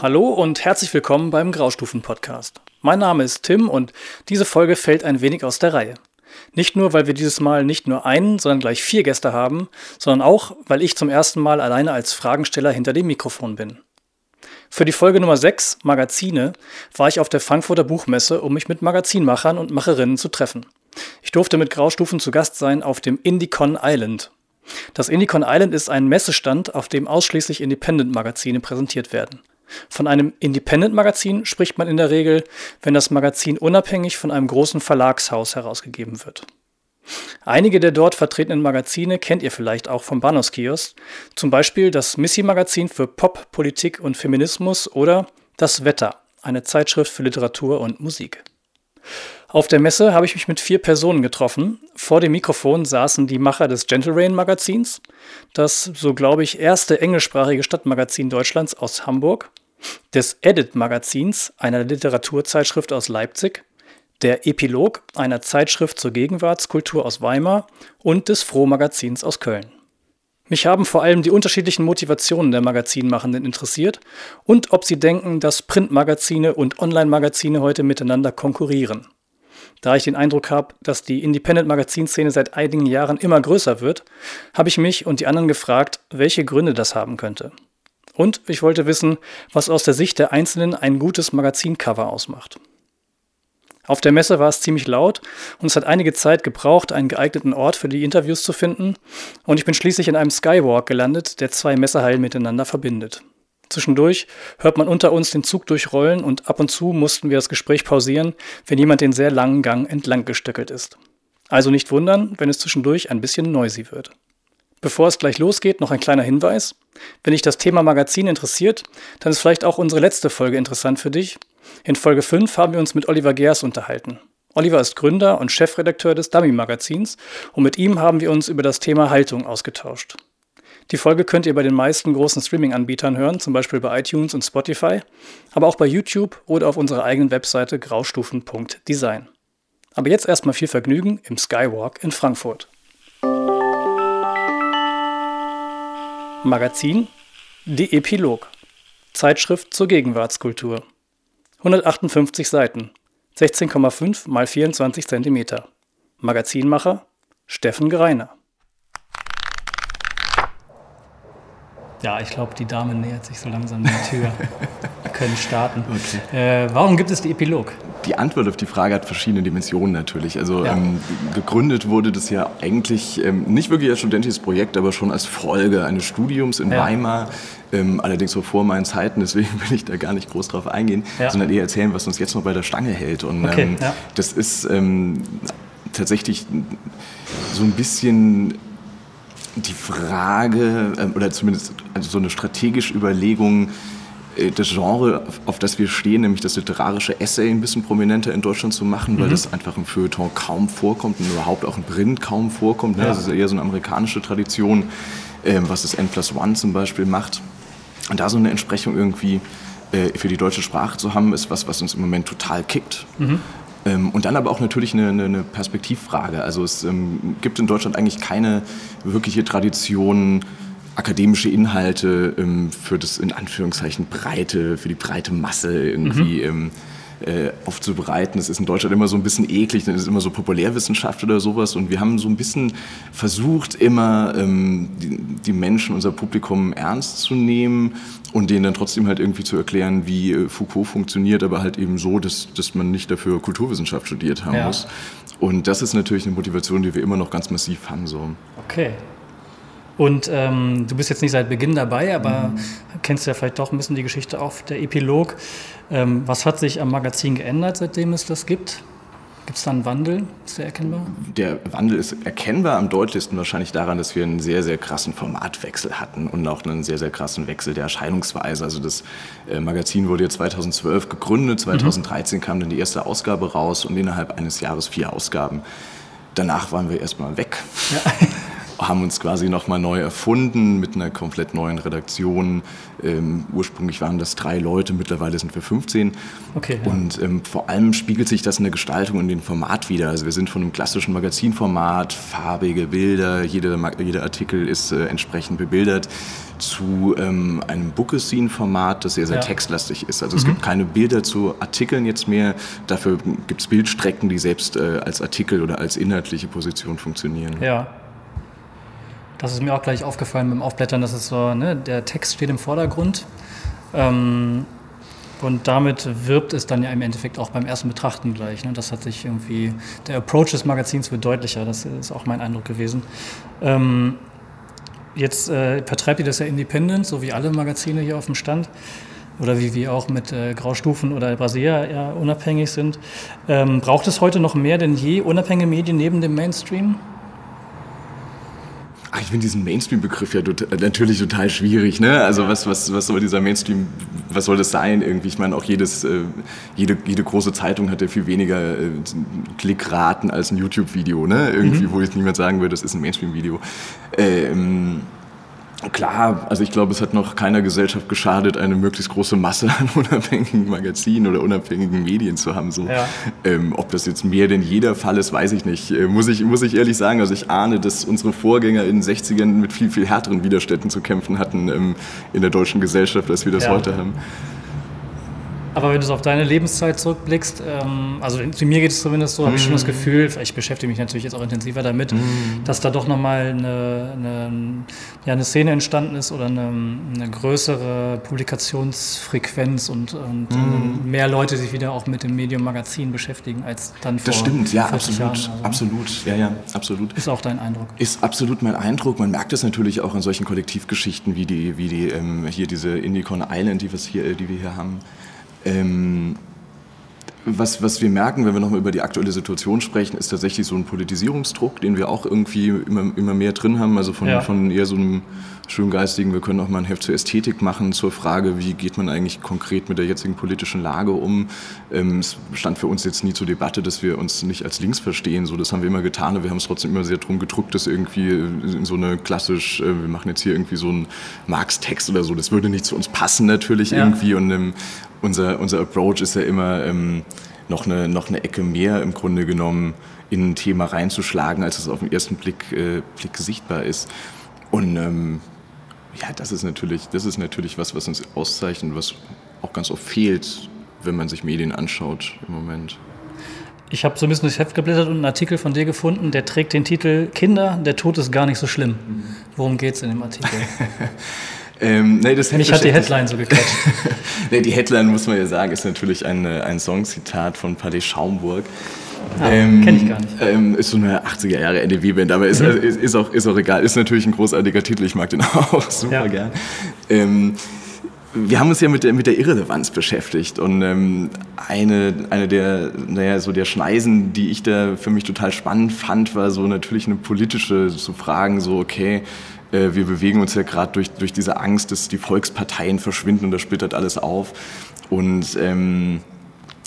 Hallo und herzlich willkommen beim Graustufen-Podcast. Mein Name ist Tim und diese Folge fällt ein wenig aus der Reihe. Nicht nur, weil wir dieses Mal nicht nur einen, sondern gleich vier Gäste haben, sondern auch, weil ich zum ersten Mal alleine als Fragensteller hinter dem Mikrofon bin. Für die Folge Nummer 6, Magazine, war ich auf der Frankfurter Buchmesse, um mich mit Magazinmachern und Macherinnen zu treffen. Ich durfte mit Graustufen zu Gast sein auf dem Indicon Island. Das Indicon Island ist ein Messestand, auf dem ausschließlich Independent-Magazine präsentiert werden. Von einem Independent-Magazin spricht man in der Regel, wenn das Magazin unabhängig von einem großen Verlagshaus herausgegeben wird. Einige der dort vertretenen Magazine kennt ihr vielleicht auch vom Bahnhofskiosk, zum Beispiel das Missy-Magazin für Pop, Politik und Feminismus oder das Wetter, eine Zeitschrift für Literatur und Musik. Auf der Messe habe ich mich mit vier Personen getroffen. Vor dem Mikrofon saßen die Macher des Gentle Rain Magazins, das, so glaube ich, erste englischsprachige Stadtmagazin Deutschlands aus Hamburg, des Edit Magazins, einer Literaturzeitschrift aus Leipzig, der Epilog, einer Zeitschrift zur Gegenwartskultur aus Weimar und des Froh Magazins aus Köln. Mich haben vor allem die unterschiedlichen Motivationen der Magazinmachenden interessiert und ob sie denken, dass Printmagazine und Online-Magazine heute miteinander konkurrieren. Da ich den Eindruck habe, dass die Independent-Magazinszene seit einigen Jahren immer größer wird, habe ich mich und die anderen gefragt, welche Gründe das haben könnte. Und ich wollte wissen, was aus der Sicht der Einzelnen ein gutes Magazincover ausmacht. Auf der Messe war es ziemlich laut und es hat einige Zeit gebraucht, einen geeigneten Ort für die Interviews zu finden. Und ich bin schließlich in einem Skywalk gelandet, der zwei Messehallen miteinander verbindet. Zwischendurch hört man unter uns den Zug durchrollen und ab und zu mussten wir das Gespräch pausieren, wenn jemand den sehr langen Gang entlang gestöckelt ist. Also nicht wundern, wenn es zwischendurch ein bisschen noisy wird. Bevor es gleich losgeht, noch ein kleiner Hinweis. Wenn dich das Thema Magazin interessiert, dann ist vielleicht auch unsere letzte Folge interessant für dich. In Folge 5 haben wir uns mit Oliver Gers unterhalten. Oliver ist Gründer und Chefredakteur des Dummy Magazins und mit ihm haben wir uns über das Thema Haltung ausgetauscht. Die Folge könnt ihr bei den meisten großen Streaming-Anbietern hören, zum Beispiel bei iTunes und Spotify, aber auch bei YouTube oder auf unserer eigenen Webseite graustufen.design. Aber jetzt erstmal viel Vergnügen im Skywalk in Frankfurt. Magazin Die Epilog Zeitschrift zur Gegenwartskultur 158 Seiten 16,5 x 24 cm Magazinmacher Steffen Greiner Ja, ich glaube, die Dame nähert sich so langsam der Tür. Wir können starten. Okay. Äh, warum gibt es die Epilog? Die Antwort auf die Frage hat verschiedene Dimensionen natürlich. Also ja. ähm, gegründet wurde das ja eigentlich ähm, nicht wirklich als studentisches Projekt, aber schon als Folge eines Studiums in ja. Weimar. Ähm, allerdings so vor meinen Zeiten, deswegen will ich da gar nicht groß drauf eingehen, ja. sondern eher erzählen, was uns jetzt noch bei der Stange hält. Und okay. Ähm, das ist ähm, tatsächlich so ein bisschen die Frage, ähm, oder zumindest also so eine strategische Überlegung, äh, das Genre, auf das wir stehen, nämlich das literarische Essay ein bisschen prominenter in Deutschland zu machen, mhm. weil das einfach im Feuilleton kaum vorkommt und überhaupt auch im Print kaum vorkommt. Ne? Ja. Das ist eher so eine amerikanische Tradition, ähm, was das N plus One zum Beispiel macht. Und da so eine Entsprechung irgendwie äh, für die deutsche Sprache zu haben, ist was, was uns im Moment total kickt. Mhm. Ähm, und dann aber auch natürlich eine, eine Perspektivfrage. Also es ähm, gibt in Deutschland eigentlich keine wirkliche Tradition, akademische Inhalte ähm, für das in Anführungszeichen breite, für die breite Masse irgendwie mhm äh, aufzubereiten. Es ist in Deutschland immer so ein bisschen eklig, dann ist es immer so Populärwissenschaft oder sowas. Und wir haben so ein bisschen versucht, immer ähm, die, die, Menschen, unser Publikum ernst zu nehmen und denen dann trotzdem halt irgendwie zu erklären, wie äh, Foucault funktioniert, aber halt eben so, dass, dass man nicht dafür Kulturwissenschaft studiert haben ja. muss. Und das ist natürlich eine Motivation, die wir immer noch ganz massiv haben. So. Okay. Und ähm, du bist jetzt nicht seit Beginn dabei, aber mhm. kennst ja vielleicht doch ein bisschen die Geschichte auf der Epilog. Ähm, was hat sich am Magazin geändert, seitdem es das gibt? Gibt es da einen Wandel? Ist der erkennbar? Der Wandel ist erkennbar am deutlichsten wahrscheinlich daran, dass wir einen sehr, sehr krassen Formatwechsel hatten und auch einen sehr, sehr krassen Wechsel der Erscheinungsweise. Also das äh, Magazin wurde ja 2012 gegründet, 2013 mhm. kam dann die erste Ausgabe raus und innerhalb eines Jahres vier Ausgaben. Danach waren wir erstmal weg. Ja. haben uns quasi nochmal neu erfunden mit einer komplett neuen Redaktion. Ähm, ursprünglich waren das drei Leute, mittlerweile sind wir 15. Okay, ja. Und ähm, vor allem spiegelt sich das in der Gestaltung und dem Format wieder. Also wir sind von einem klassischen Magazinformat, farbige Bilder, jeder, jeder Artikel ist äh, entsprechend bebildert zu ähm, einem Bookescene-Format, das sehr, sehr ja. textlastig ist. Also mhm. es gibt keine Bilder zu Artikeln jetzt mehr, dafür gibt es Bildstrecken, die selbst äh, als Artikel oder als inhaltliche Position funktionieren. Ja. Das ist mir auch gleich aufgefallen beim Aufblättern, dass es so, ne, der Text steht im Vordergrund. Ähm, und damit wirbt es dann ja im Endeffekt auch beim ersten Betrachten gleich. Ne? Das hat sich irgendwie, der Approach des Magazins wird deutlicher, das ist auch mein Eindruck gewesen. Ähm, Jetzt äh, vertreibt ihr das ja independent, so wie alle Magazine hier auf dem Stand. Oder wie wir auch mit äh, Graustufen oder Brasilia ja unabhängig sind. Ähm, braucht es heute noch mehr denn je unabhängige Medien neben dem Mainstream? Ach, ich finde diesen Mainstream-Begriff ja total, natürlich total schwierig. Ne? Also was, was, was soll dieser Mainstream, was soll das sein irgendwie? Ich meine, auch jedes, äh, jede, jede große Zeitung hat ja viel weniger äh, Klickraten als ein YouTube-Video. Ne? Irgendwie, mhm. wo jetzt niemand sagen würde, das ist ein Mainstream-Video. Ähm, Klar, also ich glaube, es hat noch keiner Gesellschaft geschadet, eine möglichst große Masse an unabhängigen Magazinen oder unabhängigen Medien zu haben. So. Ja. Ähm, ob das jetzt mehr denn jeder Fall ist, weiß ich nicht. Äh, muss, ich, muss ich ehrlich sagen. Also ich ahne, dass unsere Vorgänger in den 60ern mit viel, viel härteren Widerständen zu kämpfen hatten ähm, in der deutschen Gesellschaft, als wir das ja. heute haben. Aber wenn du so auf deine Lebenszeit zurückblickst, ähm, also zu mir geht es zumindest so, habe ich schon das mhm. Gefühl, ich beschäftige mich natürlich jetzt auch intensiver damit, mm. dass da doch nochmal eine, eine, ja, eine Szene entstanden ist oder eine, eine größere Publikationsfrequenz und, und mm. mehr Leute sich wieder auch mit dem Medium Magazin beschäftigen als dann vor Das stimmt, ja, absolut. Jahren. Also absolut, ja, ja, absolut. Ist auch dein Eindruck? Ist absolut mein Eindruck. Man merkt es natürlich auch in solchen Kollektivgeschichten wie die, wie die ähm, hier diese Indicon Island, die, hier, die wir hier haben. Ähm, was, was wir merken, wenn wir nochmal über die aktuelle Situation sprechen, ist tatsächlich so ein Politisierungsdruck, den wir auch irgendwie immer, immer mehr drin haben. Also von, ja. von eher so einem schöngeistigen, wir können auch mal ein Heft zur Ästhetik machen, zur Frage, wie geht man eigentlich konkret mit der jetzigen politischen Lage um. Ähm, es stand für uns jetzt nie zur Debatte, dass wir uns nicht als links verstehen. So, das haben wir immer getan, aber wir haben es trotzdem immer sehr drum gedrückt, dass irgendwie in so eine klassisch, äh, wir machen jetzt hier irgendwie so einen Marx-Text oder so, das würde nicht zu uns passen natürlich ja. irgendwie. Und ähm, unser, unser Approach ist ja immer ähm, noch, eine, noch eine Ecke mehr im Grunde genommen in ein Thema reinzuschlagen, als es auf den ersten Blick, äh, Blick sichtbar ist. Und ähm, ja, das ist, natürlich, das ist natürlich was, was uns auszeichnet, was auch ganz oft fehlt, wenn man sich Medien anschaut im Moment. Ich habe so ein bisschen durchs Heft geblättert und einen Artikel von dir gefunden, der trägt den Titel Kinder, der Tod ist gar nicht so schlimm. Worum geht es in dem Artikel? Ähm, nee, das Mich hat die Headline so gecatcht. nee, die Headline, muss man ja sagen, ist natürlich ein, ein Songzitat von Palais Schaumburg. Ähm, Kenne ich gar nicht. Ähm, ist so eine 80er Jahre NDW-Band, aber ist, mhm. ist, ist, auch, ist auch egal. Ist natürlich ein großartiger Titel, ich mag den auch super ja. gern. Ähm, wir haben uns ja mit der, mit der Irrelevanz beschäftigt und ähm, eine, eine der, naja, so der Schneisen, die ich da für mich total spannend fand, war so natürlich eine politische, zu so fragen, so okay, äh, wir bewegen uns ja gerade durch, durch diese Angst, dass die Volksparteien verschwinden und das splittert alles auf und ähm,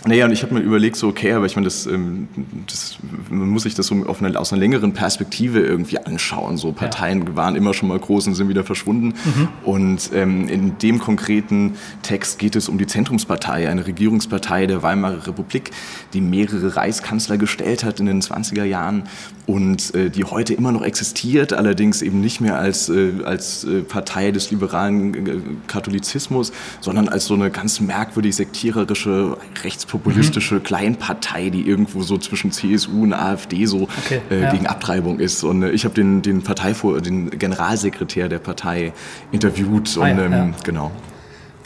naja, und ich habe mir überlegt, so, okay, aber ich meine, das, ähm, das, man muss sich das so auf eine, aus einer längeren Perspektive irgendwie anschauen. So Parteien ja. waren immer schon mal groß und sind wieder verschwunden. Mhm. Und ähm, in dem konkreten Text geht es um die Zentrumspartei, eine Regierungspartei der Weimarer Republik, die mehrere Reichskanzler gestellt hat in den 20er Jahren und äh, die heute immer noch existiert, allerdings eben nicht mehr als, äh, als äh, Partei des liberalen äh, Katholizismus, sondern als so eine ganz merkwürdig sektiererische Rechts populistische mhm. Kleinpartei, die irgendwo so zwischen CSU und AfD so okay, äh, ja. gegen Abtreibung ist. Und äh, ich habe den, den Parteivor den Generalsekretär der Partei interviewt ah, und ja, ähm, ja. genau.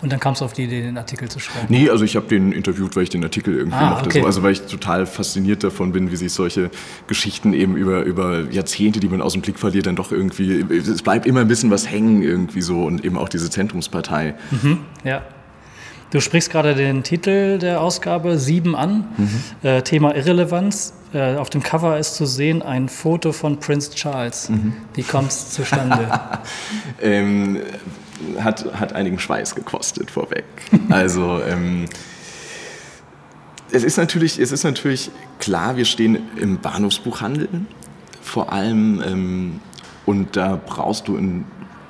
Und dann kamst du auf die Idee, den Artikel zu schreiben? Nee, also ich habe den interviewt, weil ich den Artikel irgendwie ah, mochte. Okay. So, also weil ich total fasziniert davon bin, wie sich solche Geschichten eben über, über Jahrzehnte, die man aus dem Blick verliert, dann doch irgendwie, es bleibt immer ein bisschen was hängen irgendwie so und eben auch diese Zentrumspartei. Mhm, ja. Du sprichst gerade den Titel der Ausgabe 7 an, mhm. äh, Thema Irrelevanz. Äh, auf dem Cover ist zu sehen ein Foto von Prince Charles. Mhm. Wie kommt es zustande? ähm, hat, hat einigen Schweiß gekostet vorweg. Also ähm, es, ist natürlich, es ist natürlich klar, wir stehen im Bahnhofsbuchhandel. Vor allem ähm, Und da brauchst du ein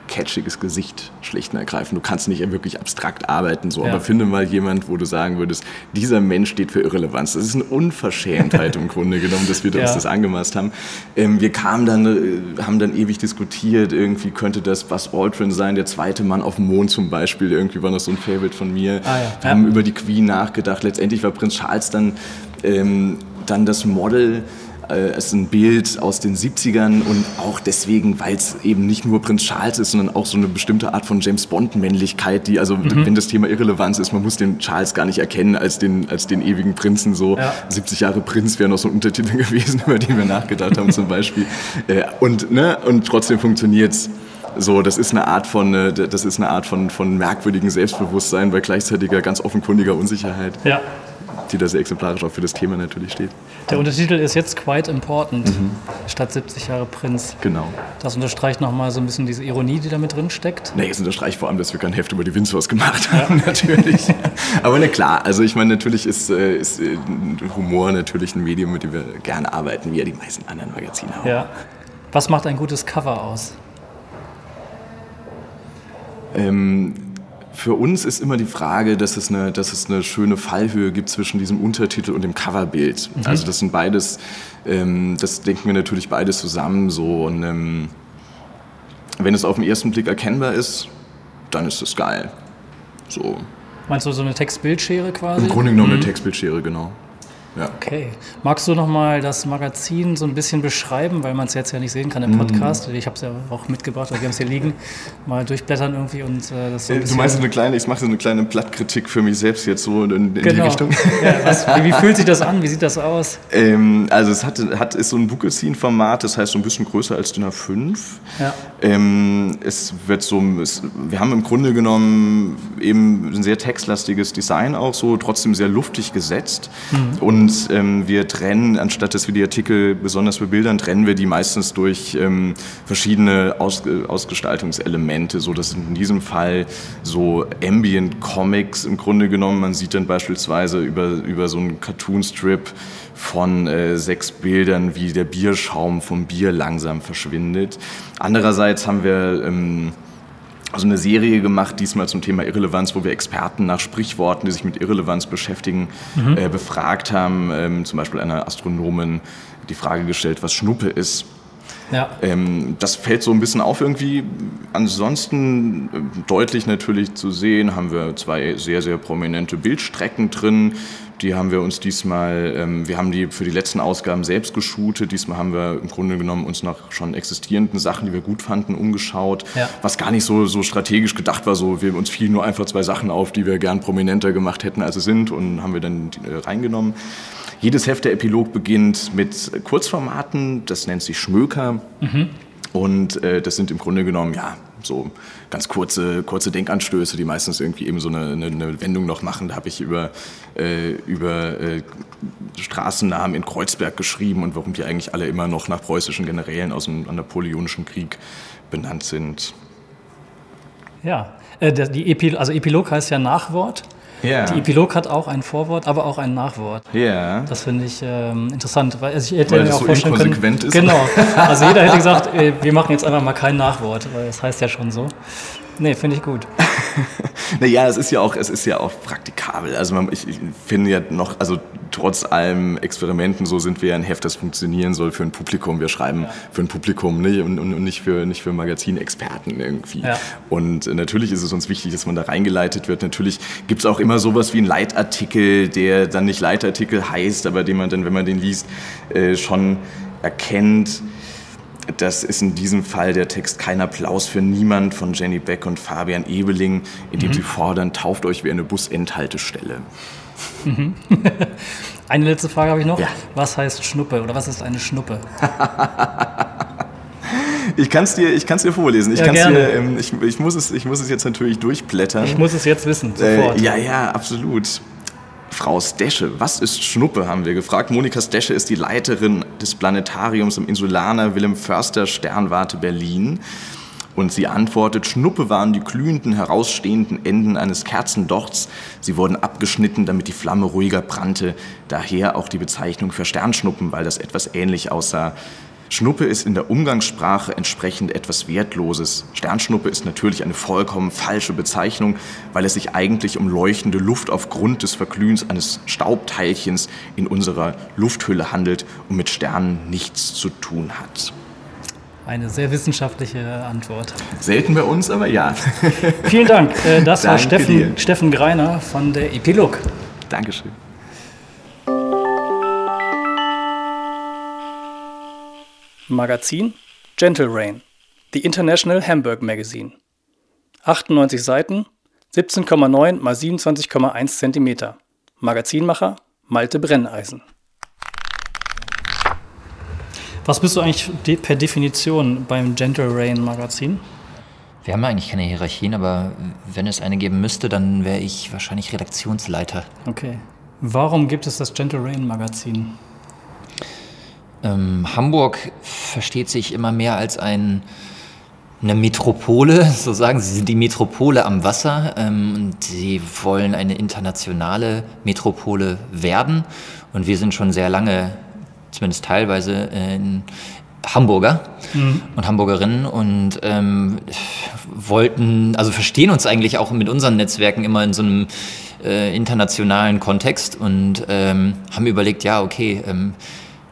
catchiges Gesicht schlicht und ergreifend. Du kannst nicht wirklich abstrakt arbeiten, so, ja. aber finde mal jemand, wo du sagen würdest, dieser Mensch steht für Irrelevanz. Das ist eine Unverschämtheit im Grunde genommen, dass wir ja. uns das angemaßt haben. Ähm, wir kamen dann, äh, haben dann ewig diskutiert, irgendwie könnte das Buzz Aldrin sein, der zweite Mann auf dem Mond zum Beispiel, irgendwie war das so ein Favorite von mir. Ah, ja. Wir haben über die Queen nachgedacht. Letztendlich war Prinz Charles dann, ähm, dann das Model, es ist ein Bild aus den 70ern und auch deswegen, weil es eben nicht nur Prinz Charles ist, sondern auch so eine bestimmte Art von James Bond-Männlichkeit, die, also mhm. wenn das Thema Irrelevanz ist, man muss den Charles gar nicht erkennen als den, als den ewigen Prinzen. So ja. 70 Jahre Prinz wäre noch so ein Untertitel gewesen, über den wir nachgedacht haben zum Beispiel. Äh, und, ne, und trotzdem funktioniert es. So, das ist eine Art von, äh, das ist eine Art von, von merkwürdigen Selbstbewusstsein bei gleichzeitiger, ganz offenkundiger Unsicherheit. Ja die da sehr exemplarisch auch für das Thema natürlich steht. Der Untertitel ist jetzt Quite Important, mhm. statt 70 Jahre Prinz. Genau. Das unterstreicht nochmal so ein bisschen diese Ironie, die da mit drin steckt. Nee, es unterstreicht vor allem, dass wir kein Heft über die Windsors gemacht haben, ja. natürlich. Aber ne, klar, also ich meine, natürlich ist, äh, ist äh, Humor natürlich ein Medium, mit dem wir gerne arbeiten, wie ja die meisten anderen Magazine auch. Ja. Was macht ein gutes Cover aus? Ähm, für uns ist immer die Frage, dass es eine, dass es eine schöne Fallhöhe gibt zwischen diesem Untertitel und dem Coverbild. Mhm. Also das sind beides, ähm, das denken wir natürlich beides zusammen so. Und ähm, wenn es auf den ersten Blick erkennbar ist, dann ist es geil. So. Meinst du so eine Textbildschere quasi? Im Grunde genommen mhm. eine Textbildschere, genau. Ja. Okay. Magst du noch mal das Magazin so ein bisschen beschreiben, weil man es jetzt ja nicht sehen kann im Podcast? Mhm. Ich habe es ja auch mitgebracht, wir haben es hier liegen. Mal durchblättern irgendwie und äh, das so ein Du meinst so eine kleine, ich mache so eine kleine Plattkritik für mich selbst jetzt so in, in genau. die Richtung. Ja, was, wie, wie, fühlt sich das an? Wie sieht das aus? Ähm, also es hat, hat, ist so ein Bookazine-Format, das heißt so ein bisschen größer als DIN A5. Ja. Ähm, es wird so, es, wir haben im Grunde genommen eben ein sehr textlastiges Design auch so, trotzdem sehr luftig gesetzt. Mhm. Und und ähm, wir trennen, anstatt dass wir die Artikel besonders bebildern, trennen wir die meistens durch ähm, verschiedene Aus Ausgestaltungselemente, so dass in diesem Fall so Ambient Comics im Grunde genommen, man sieht dann beispielsweise über, über so einen Cartoon-Strip von äh, sechs Bildern, wie der Bierschaum vom Bier langsam verschwindet. Andererseits haben wir ähm, also eine Serie gemacht, diesmal zum Thema Irrelevanz, wo wir Experten nach Sprichworten, die sich mit Irrelevanz beschäftigen, mhm. äh, befragt haben. Ähm, zum Beispiel einer Astronomin die Frage gestellt, was Schnuppe ist. Ja. Ähm, das fällt so ein bisschen auf irgendwie. Ansonsten äh, deutlich natürlich zu sehen, haben wir zwei sehr, sehr prominente Bildstrecken drin. Die haben wir uns diesmal, ähm, wir haben die für die letzten Ausgaben selbst geshootet. Diesmal haben wir im Grunde genommen uns nach schon existierenden Sachen, die wir gut fanden, umgeschaut. Ja. Was gar nicht so, so strategisch gedacht war. So, wir uns fielen nur einfach zwei Sachen auf, die wir gern prominenter gemacht hätten, als sie sind und haben wir dann äh, reingenommen. Jedes Heft der Epilog beginnt mit Kurzformaten, das nennt sich Schmöker. Mhm. Und äh, das sind im Grunde genommen, ja, so ganz kurze, kurze Denkanstöße, die meistens irgendwie eben so eine, eine, eine Wendung noch machen. Da habe ich über, äh, über äh, Straßennamen in Kreuzberg geschrieben und warum die eigentlich alle immer noch nach preußischen Generälen aus dem Napoleonischen Krieg benannt sind. Ja, äh, die Epil also Epilog heißt ja Nachwort. Yeah. Die Epilog hat auch ein Vorwort, aber auch ein Nachwort. Ja. Yeah. Das finde ich ähm, interessant, weil also ich hätte weil mir auch so vorstellen können. Ist. Genau. Also jeder hätte gesagt, äh, wir machen jetzt einfach mal kein Nachwort, weil das heißt ja schon so. Nee, finde ich gut. naja, es ist ja auch, es ist ja auch praktikabel. Also man, ich, ich, finde ja noch, also trotz allem Experimenten, so sind wir ja ein Heft, das funktionieren soll für ein Publikum. Wir schreiben ja. für ein Publikum ne? und, und, und, nicht für, nicht für Magazinexperten irgendwie. Ja. Und natürlich ist es uns wichtig, dass man da reingeleitet wird. Natürlich gibt es auch immer sowas wie einen Leitartikel, der dann nicht Leitartikel heißt, aber den man dann, wenn man den liest, äh, schon erkennt, das ist in diesem Fall der Text Kein Applaus für niemand von Jenny Beck und Fabian Ebeling, in dem mhm. sie fordern, tauft euch wie eine Busendhaltestelle. Mhm. eine letzte Frage habe ich noch. Ja. Was heißt Schnuppe oder was ist eine Schnuppe? ich kann es dir, dir vorlesen. Ich, ja, dir, ähm, ich, ich, muss es, ich muss es jetzt natürlich durchblättern. Ich muss es jetzt wissen, sofort. Äh, ja, ja, absolut. Frau Stesche, was ist Schnuppe, haben wir gefragt. Monika Stesche ist die Leiterin des Planetariums im Insulaner Wilhelm Förster Sternwarte Berlin. Und sie antwortet, Schnuppe waren die glühenden, herausstehenden Enden eines Kerzendochts. Sie wurden abgeschnitten, damit die Flamme ruhiger brannte. Daher auch die Bezeichnung für Sternschnuppen, weil das etwas ähnlich aussah. Schnuppe ist in der Umgangssprache entsprechend etwas Wertloses. Sternschnuppe ist natürlich eine vollkommen falsche Bezeichnung, weil es sich eigentlich um leuchtende Luft aufgrund des Verglühens eines Staubteilchens in unserer Lufthülle handelt und mit Sternen nichts zu tun hat. Eine sehr wissenschaftliche Antwort. Selten bei uns, aber ja. Vielen Dank. Äh, das war Steffen, Steffen Greiner von der Epilog. Dankeschön. Magazin Gentle Rain, The International Hamburg Magazine. 98 Seiten, 17,9 x 27,1 cm. Magazinmacher Malte Brenneisen. Was bist du eigentlich per Definition beim Gentle Rain Magazin? Wir haben eigentlich keine Hierarchien, aber wenn es eine geben müsste, dann wäre ich wahrscheinlich Redaktionsleiter. Okay. Warum gibt es das Gentle Rain Magazin? Ähm, Hamburg versteht sich immer mehr als ein, eine Metropole, so sagen sie, sie sind die Metropole am Wasser ähm, und sie wollen eine internationale Metropole werden. Und wir sind schon sehr lange, zumindest teilweise, in Hamburger mhm. und Hamburgerinnen und ähm, wollten, also verstehen uns eigentlich auch mit unseren Netzwerken immer in so einem äh, internationalen Kontext und ähm, haben überlegt, ja, okay, ähm,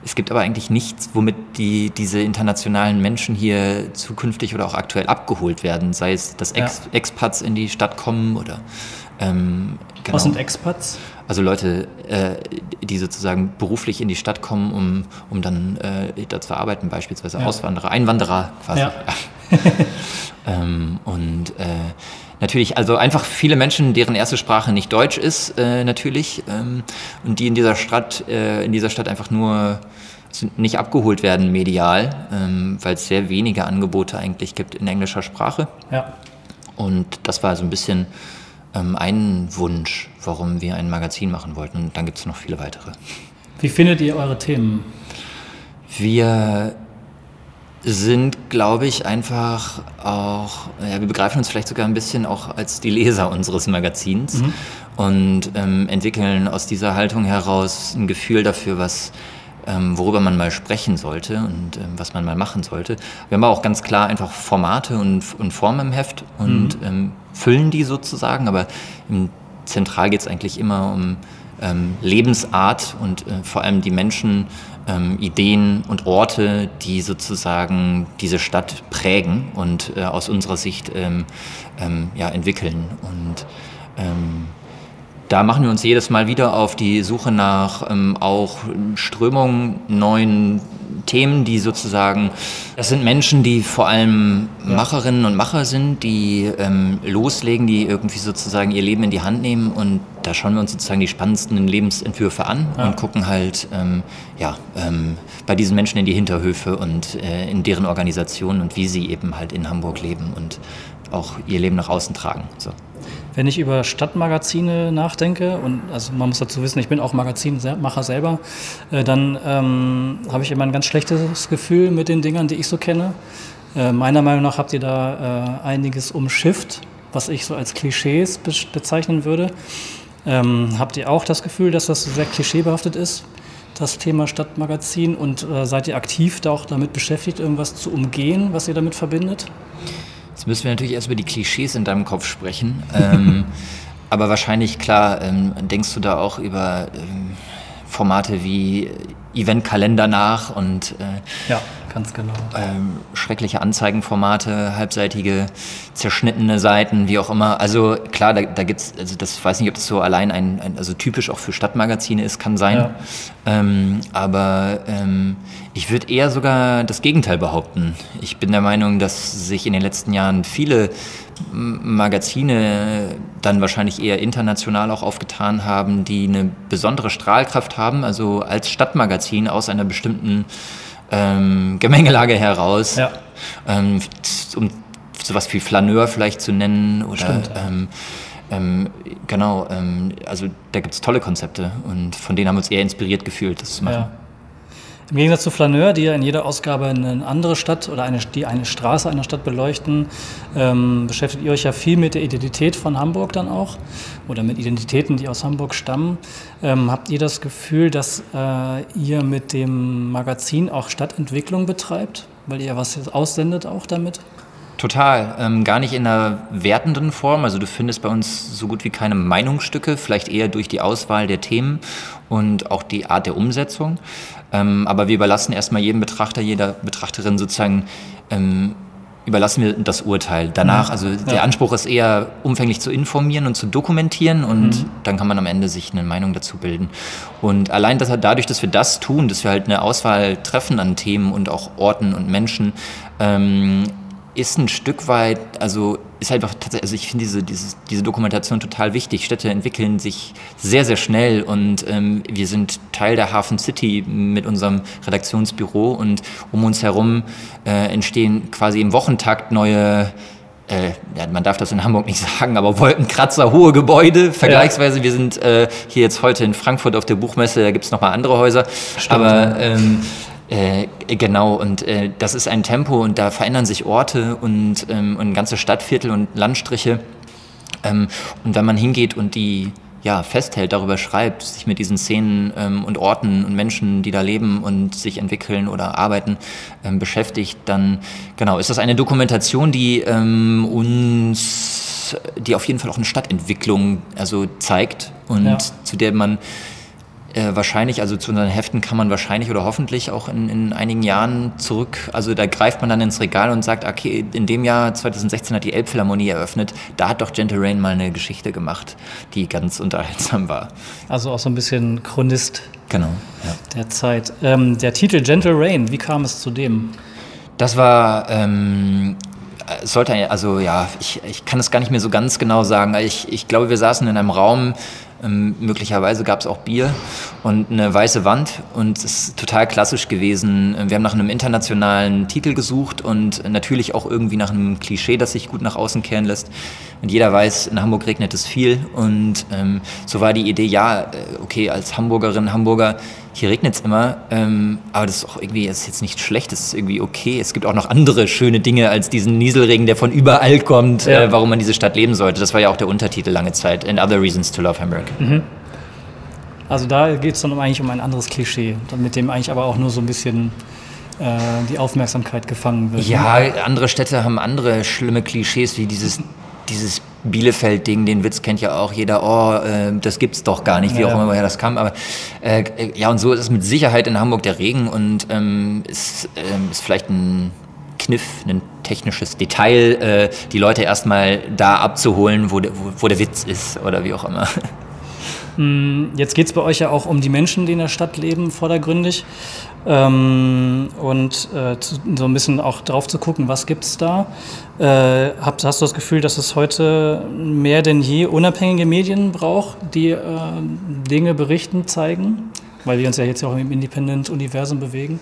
es gibt aber eigentlich nichts, womit die, diese internationalen Menschen hier zukünftig oder auch aktuell abgeholt werden, sei es, dass Ex ja. Expats in die Stadt kommen oder. Ähm, genau. Was sind Expats? Also Leute, äh, die sozusagen beruflich in die Stadt kommen, um, um dann äh, da zu arbeiten, beispielsweise ja. Auswanderer, Einwanderer quasi. Ja. ähm, und äh, natürlich, also einfach viele Menschen, deren erste Sprache nicht Deutsch ist, äh, natürlich, ähm, und die in dieser Stadt, äh, in dieser Stadt einfach nur nicht abgeholt werden medial, ähm, weil es sehr wenige Angebote eigentlich gibt in englischer Sprache. Ja. Und das war so ein bisschen ähm, ein Wunsch, warum wir ein Magazin machen wollten. Und dann gibt es noch viele weitere. Wie findet ihr eure Themen? Wir sind, glaube ich, einfach auch, ja, wir begreifen uns vielleicht sogar ein bisschen auch als die Leser unseres Magazins mhm. und ähm, entwickeln aus dieser Haltung heraus ein Gefühl dafür, was ähm, worüber man mal sprechen sollte und ähm, was man mal machen sollte. Wir haben auch ganz klar einfach Formate und, und Formen im Heft und mhm. ähm, füllen die sozusagen, aber im zentral geht es eigentlich immer um ähm, Lebensart und äh, vor allem die Menschen, ähm, Ideen und Orte, die sozusagen diese Stadt prägen und äh, aus unserer Sicht ähm, ja, entwickeln. Und da machen wir uns jedes Mal wieder auf die Suche nach ähm, auch Strömungen, neuen Themen, die sozusagen, das sind Menschen, die vor allem Macherinnen und Macher sind, die ähm, loslegen, die irgendwie sozusagen ihr Leben in die Hand nehmen und da schauen wir uns sozusagen die spannendsten Lebensentwürfe an ja. und gucken halt ähm, ja, ähm, bei diesen Menschen in die Hinterhöfe und äh, in deren Organisationen und wie sie eben halt in Hamburg leben und auch ihr Leben nach außen tragen. So. Wenn ich über Stadtmagazine nachdenke, und also man muss dazu wissen, ich bin auch Magazinmacher selber, äh, dann ähm, habe ich immer ein ganz schlechtes Gefühl mit den Dingern, die ich so kenne. Äh, meiner Meinung nach habt ihr da äh, einiges umschifft, was ich so als Klischees be bezeichnen würde. Ähm, habt ihr auch das Gefühl, dass das sehr klischeebehaftet ist, das Thema Stadtmagazin? Und äh, seid ihr aktiv da auch damit beschäftigt, irgendwas zu umgehen, was ihr damit verbindet? Jetzt müssen wir natürlich erst über die Klischees in deinem Kopf sprechen. ähm, aber wahrscheinlich, klar, ähm, denkst du da auch über ähm, Formate wie Eventkalender nach und äh, ja, ganz genau. Ähm, schreckliche Anzeigenformate, halbseitige, zerschnittene Seiten, wie auch immer. Also klar, da, da gibt es, also das weiß nicht, ob das so allein ein, ein, also typisch auch für Stadtmagazine ist, kann sein. Ja. Ähm, aber ähm, ich würde eher sogar das Gegenteil behaupten. Ich bin der Meinung, dass sich in den letzten Jahren viele Magazine dann wahrscheinlich eher international auch aufgetan haben, die eine besondere Strahlkraft haben, also als Stadtmagazin aus einer bestimmten ähm, Gemengelage heraus, ja. ähm, um sowas wie Flaneur vielleicht zu nennen oder Stimmt, ja. ähm, ähm genau, ähm, also da gibt es tolle Konzepte und von denen haben wir uns eher inspiriert gefühlt, das zu machen. Ja. Im Gegensatz zu Flaneur, die ja in jeder Ausgabe eine andere Stadt oder eine, die eine Straße einer Stadt beleuchten, ähm, beschäftigt ihr euch ja viel mit der Identität von Hamburg dann auch oder mit Identitäten, die aus Hamburg stammen. Ähm, habt ihr das Gefühl, dass äh, ihr mit dem Magazin auch Stadtentwicklung betreibt, weil ihr was aussendet auch damit? Total. Ähm, gar nicht in einer wertenden Form. Also du findest bei uns so gut wie keine Meinungsstücke, vielleicht eher durch die Auswahl der Themen und auch die Art der Umsetzung. Ähm, aber wir überlassen erstmal jedem Betrachter, jeder Betrachterin sozusagen, ähm, überlassen wir das Urteil. Danach, also ja. der Anspruch ist eher, umfänglich zu informieren und zu dokumentieren und mhm. dann kann man am Ende sich eine Meinung dazu bilden. Und allein dass, dadurch, dass wir das tun, dass wir halt eine Auswahl treffen an Themen und auch Orten und Menschen, ähm, ist ein Stück weit, also ist einfach tatsächlich, also ich finde diese, diese, diese Dokumentation total wichtig. Städte entwickeln sich sehr, sehr schnell und ähm, wir sind Teil der Hafen City mit unserem Redaktionsbüro und um uns herum äh, entstehen quasi im Wochentakt neue äh, ja, man darf das in Hamburg nicht sagen, aber Wolkenkratzer, hohe Gebäude, vergleichsweise. Ja. Wir sind äh, hier jetzt heute in Frankfurt auf der Buchmesse, da gibt es nochmal andere Häuser. Stimmt, aber ähm, äh, genau, und äh, das ist ein Tempo und da verändern sich Orte und, ähm, und ganze Stadtviertel und Landstriche. Ähm, und wenn man hingeht und die ja, festhält, darüber schreibt, sich mit diesen Szenen ähm, und Orten und Menschen, die da leben und sich entwickeln oder arbeiten, ähm, beschäftigt, dann genau ist das eine Dokumentation, die ähm, uns, die auf jeden Fall auch eine Stadtentwicklung also zeigt und ja. zu der man äh, wahrscheinlich, also zu unseren Heften kann man wahrscheinlich oder hoffentlich auch in, in einigen Jahren zurück, also da greift man dann ins Regal und sagt, okay, in dem Jahr 2016 hat die Elbphilharmonie eröffnet, da hat doch Gentle Rain mal eine Geschichte gemacht, die ganz unterhaltsam war. Also auch so ein bisschen Chronist genau, ja. der Zeit. Ähm, der Titel Gentle Rain, wie kam es zu dem? Das war... Ähm, sollte, also ja, ich, ich kann es gar nicht mehr so ganz genau sagen. Ich, ich glaube, wir saßen in einem Raum, ähm, möglicherweise gab es auch Bier und eine weiße Wand und es ist total klassisch gewesen. Wir haben nach einem internationalen Titel gesucht und natürlich auch irgendwie nach einem Klischee, das sich gut nach außen kehren lässt. Und jeder weiß, in Hamburg regnet es viel und ähm, so war die Idee, ja, äh, okay, als Hamburgerin, Hamburger hier regnet es immer, ähm, aber das ist auch irgendwie, es ist jetzt nicht schlecht, es ist irgendwie okay. Es gibt auch noch andere schöne Dinge als diesen Nieselregen, der von überall kommt, ja. äh, warum man diese Stadt leben sollte. Das war ja auch der Untertitel lange Zeit, And Other Reasons to Love Hamburg. Mhm. Also da geht es dann eigentlich um ein anderes Klischee, mit dem eigentlich aber auch nur so ein bisschen äh, die Aufmerksamkeit gefangen wird. Ja, ne? andere Städte haben andere schlimme Klischees, wie dieses, dieses Bielefeld-Ding, den Witz kennt ja auch jeder, oh, äh, das gibt's doch gar nicht, wie ja, auch immer woher das kam. Aber äh, ja, und so ist es mit Sicherheit in Hamburg der Regen und ähm, ist, ähm, ist vielleicht ein Kniff, ein technisches Detail, äh, die Leute erstmal da abzuholen, wo, de, wo, wo der Witz ist oder wie auch immer. Hm, jetzt geht es bei euch ja auch um die Menschen, die in der Stadt leben, vordergründig. Ähm, und äh, zu, so ein bisschen auch drauf zu gucken, was gibt es da. Äh, hast, hast du das Gefühl, dass es heute mehr denn je unabhängige Medien braucht, die äh, Dinge berichten, zeigen? Weil wir uns ja jetzt auch im Independent-Universum bewegen.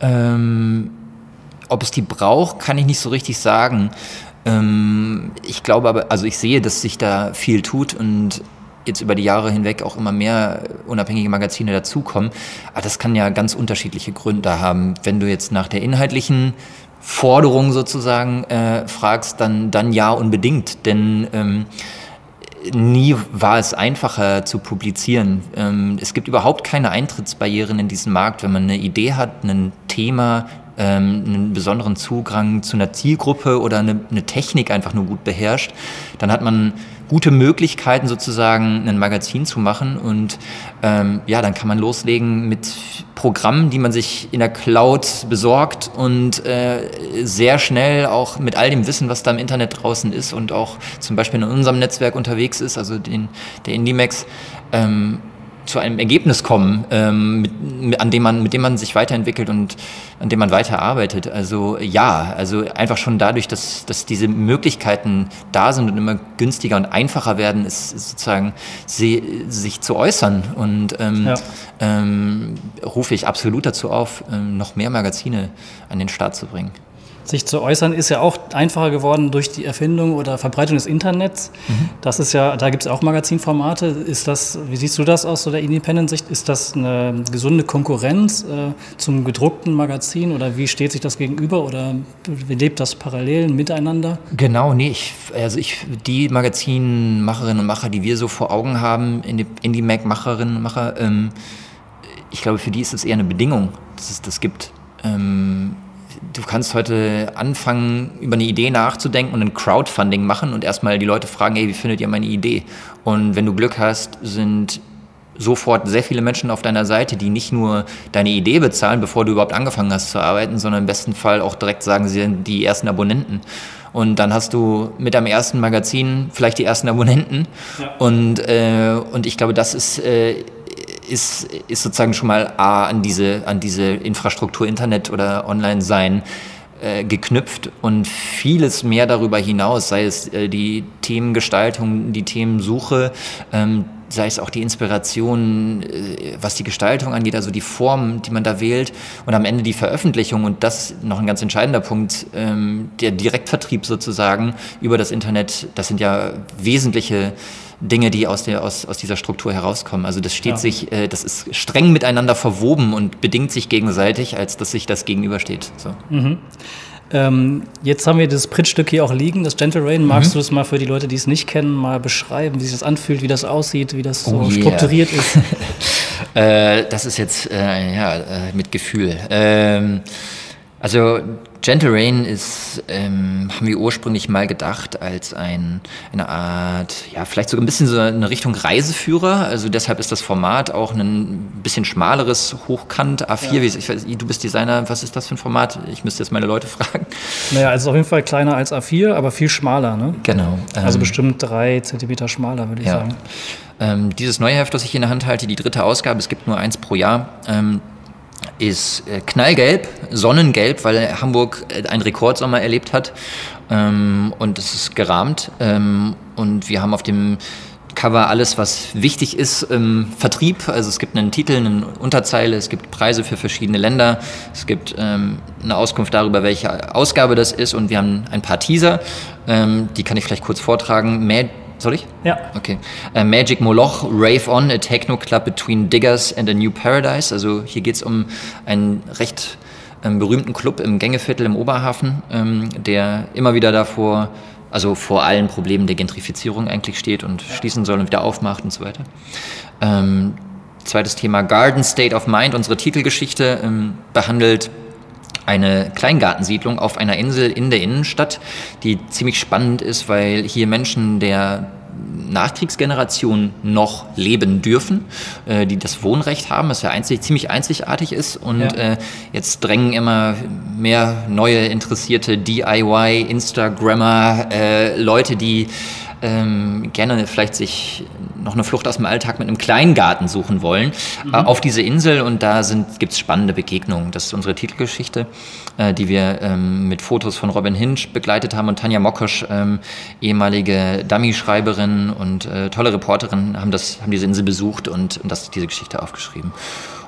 Ähm, ob es die braucht, kann ich nicht so richtig sagen. Ähm, ich glaube aber, also ich sehe, dass sich da viel tut und jetzt über die Jahre hinweg auch immer mehr unabhängige Magazine dazukommen. Aber das kann ja ganz unterschiedliche Gründe haben. Wenn du jetzt nach der inhaltlichen Forderung sozusagen äh, fragst, dann, dann ja unbedingt. Denn ähm, nie war es einfacher zu publizieren. Ähm, es gibt überhaupt keine Eintrittsbarrieren in diesen Markt. Wenn man eine Idee hat, ein Thema, ähm, einen besonderen Zugang zu einer Zielgruppe oder eine, eine Technik einfach nur gut beherrscht, dann hat man gute Möglichkeiten, sozusagen ein Magazin zu machen. Und ähm, ja, dann kann man loslegen mit Programmen, die man sich in der Cloud besorgt und äh, sehr schnell auch mit all dem Wissen, was da im Internet draußen ist und auch zum Beispiel in unserem Netzwerk unterwegs ist, also den, der Indimex, ähm, zu einem Ergebnis kommen, ähm, mit, an dem man, mit dem man sich weiterentwickelt und an dem man weiterarbeitet. Also ja, also einfach schon dadurch, dass, dass diese Möglichkeiten da sind und immer günstiger und einfacher werden, ist, ist sozusagen sie, sich zu äußern. Und ähm, ja. ähm, rufe ich absolut dazu auf, ähm, noch mehr Magazine an den Start zu bringen. Sich zu äußern, ist ja auch einfacher geworden durch die Erfindung oder Verbreitung des Internets. Mhm. Das ist ja, da gibt es auch Magazinformate. Ist das, wie siehst du das aus so der Independent-Sicht? Ist das eine gesunde Konkurrenz äh, zum gedruckten Magazin oder wie steht sich das gegenüber oder lebt das parallel miteinander? Genau, nee, ich, also ich, die Magazinmacherinnen und Macher, die wir so vor Augen haben, Indie-Mac-Macherinnen und Macher, ähm, ich glaube, für die ist es eher eine Bedingung, dass es das gibt. Ähm, du kannst heute anfangen, über eine Idee nachzudenken und ein Crowdfunding machen und erstmal die Leute fragen, hey, wie findet ihr meine Idee? Und wenn du Glück hast, sind sofort sehr viele Menschen auf deiner Seite, die nicht nur deine Idee bezahlen, bevor du überhaupt angefangen hast zu arbeiten, sondern im besten Fall auch direkt sagen, sie sind die ersten Abonnenten. Und dann hast du mit deinem ersten Magazin vielleicht die ersten Abonnenten. Ja. Und, äh, und ich glaube, das ist, äh, ist, ist sozusagen schon mal A, an diese, an diese Infrastruktur Internet oder Online-Sein äh, geknüpft und vieles mehr darüber hinaus, sei es äh, die Themengestaltung, die Themensuche, ähm, sei es auch die Inspiration, äh, was die Gestaltung angeht, also die Form, die man da wählt und am Ende die Veröffentlichung und das noch ein ganz entscheidender Punkt, ähm, der Direktvertrieb sozusagen über das Internet, das sind ja wesentliche Dinge, die aus, der, aus, aus dieser Struktur herauskommen. Also das steht ja. sich, äh, das ist streng miteinander verwoben und bedingt sich gegenseitig, als dass sich das gegenübersteht. So. Mhm. Ähm, jetzt haben wir das Prittstück hier auch liegen, das Gentle Rain. Magst mhm. du das mal für die Leute, die es nicht kennen, mal beschreiben, wie sich das anfühlt, wie das aussieht, wie das so oh yeah. strukturiert ist? äh, das ist jetzt äh, ja, äh, mit Gefühl. Ähm, also Gentle Rain ist, ähm, haben wir ursprünglich mal gedacht als ein, eine Art, ja, vielleicht sogar ein bisschen so eine Richtung Reiseführer. Also deshalb ist das Format auch ein bisschen schmaleres, hochkant A4. Ja. Ich weiß, du bist Designer, was ist das für ein Format? Ich müsste jetzt meine Leute fragen. Naja, also auf jeden Fall kleiner als A4, aber viel schmaler, ne? Genau. Also ähm, bestimmt drei Zentimeter schmaler, würde ich ja. sagen. Ähm, dieses neue Heft, das ich in der Hand halte, die dritte Ausgabe, es gibt nur eins pro Jahr, ähm, ist äh, knallgelb, sonnengelb, weil Hamburg äh, einen Rekordsommer erlebt hat. Ähm, und es ist gerahmt. Ähm, und wir haben auf dem Cover alles, was wichtig ist im Vertrieb. Also es gibt einen Titel, eine Unterzeile, es gibt Preise für verschiedene Länder, es gibt ähm, eine Auskunft darüber, welche Ausgabe das ist und wir haben ein paar Teaser, ähm, die kann ich vielleicht kurz vortragen. Mad soll ich? Ja. Okay. Uh, Magic Moloch, Rave On, a Techno Club between Diggers and a New Paradise. Also hier geht es um einen recht ähm, berühmten Club im Gängeviertel im Oberhafen, ähm, der immer wieder davor, also vor allen Problemen der Gentrifizierung eigentlich steht und schließen soll und wieder aufmacht und so weiter. Ähm, zweites Thema Garden State of Mind, unsere Titelgeschichte ähm, behandelt eine Kleingartensiedlung auf einer Insel in der Innenstadt, die ziemlich spannend ist, weil hier Menschen der Nachkriegsgeneration noch leben dürfen, äh, die das Wohnrecht haben, was ja einzig, ziemlich einzigartig ist. Und ja. äh, jetzt drängen immer mehr neue interessierte DIY, Instagrammer, äh, Leute, die ähm, gerne vielleicht sich noch eine Flucht aus dem Alltag mit einem Kleingarten suchen wollen, mhm. äh, auf diese Insel und da gibt es spannende Begegnungen. Das ist unsere Titelgeschichte, äh, die wir ähm, mit Fotos von Robin Hinch begleitet haben und Tanja Mokosch, ähm, ehemalige Dummy-Schreiberin und äh, tolle Reporterin, haben, das, haben diese Insel besucht und, und das, diese Geschichte aufgeschrieben.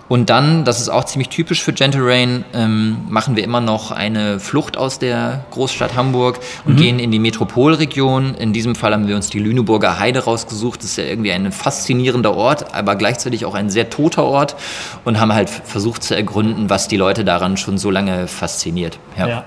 Und dann, das ist auch ziemlich typisch für Gentle Rain, ähm, machen wir immer noch eine Flucht aus der Großstadt Hamburg und mhm. gehen in die Metropolregion. In diesem Fall haben wir uns die Lüneburger Heide rausgesucht. Das ist ja irgendwie ein faszinierender Ort, aber gleichzeitig auch ein sehr toter Ort und haben halt versucht zu ergründen, was die Leute daran schon so lange fasziniert. ja. ja.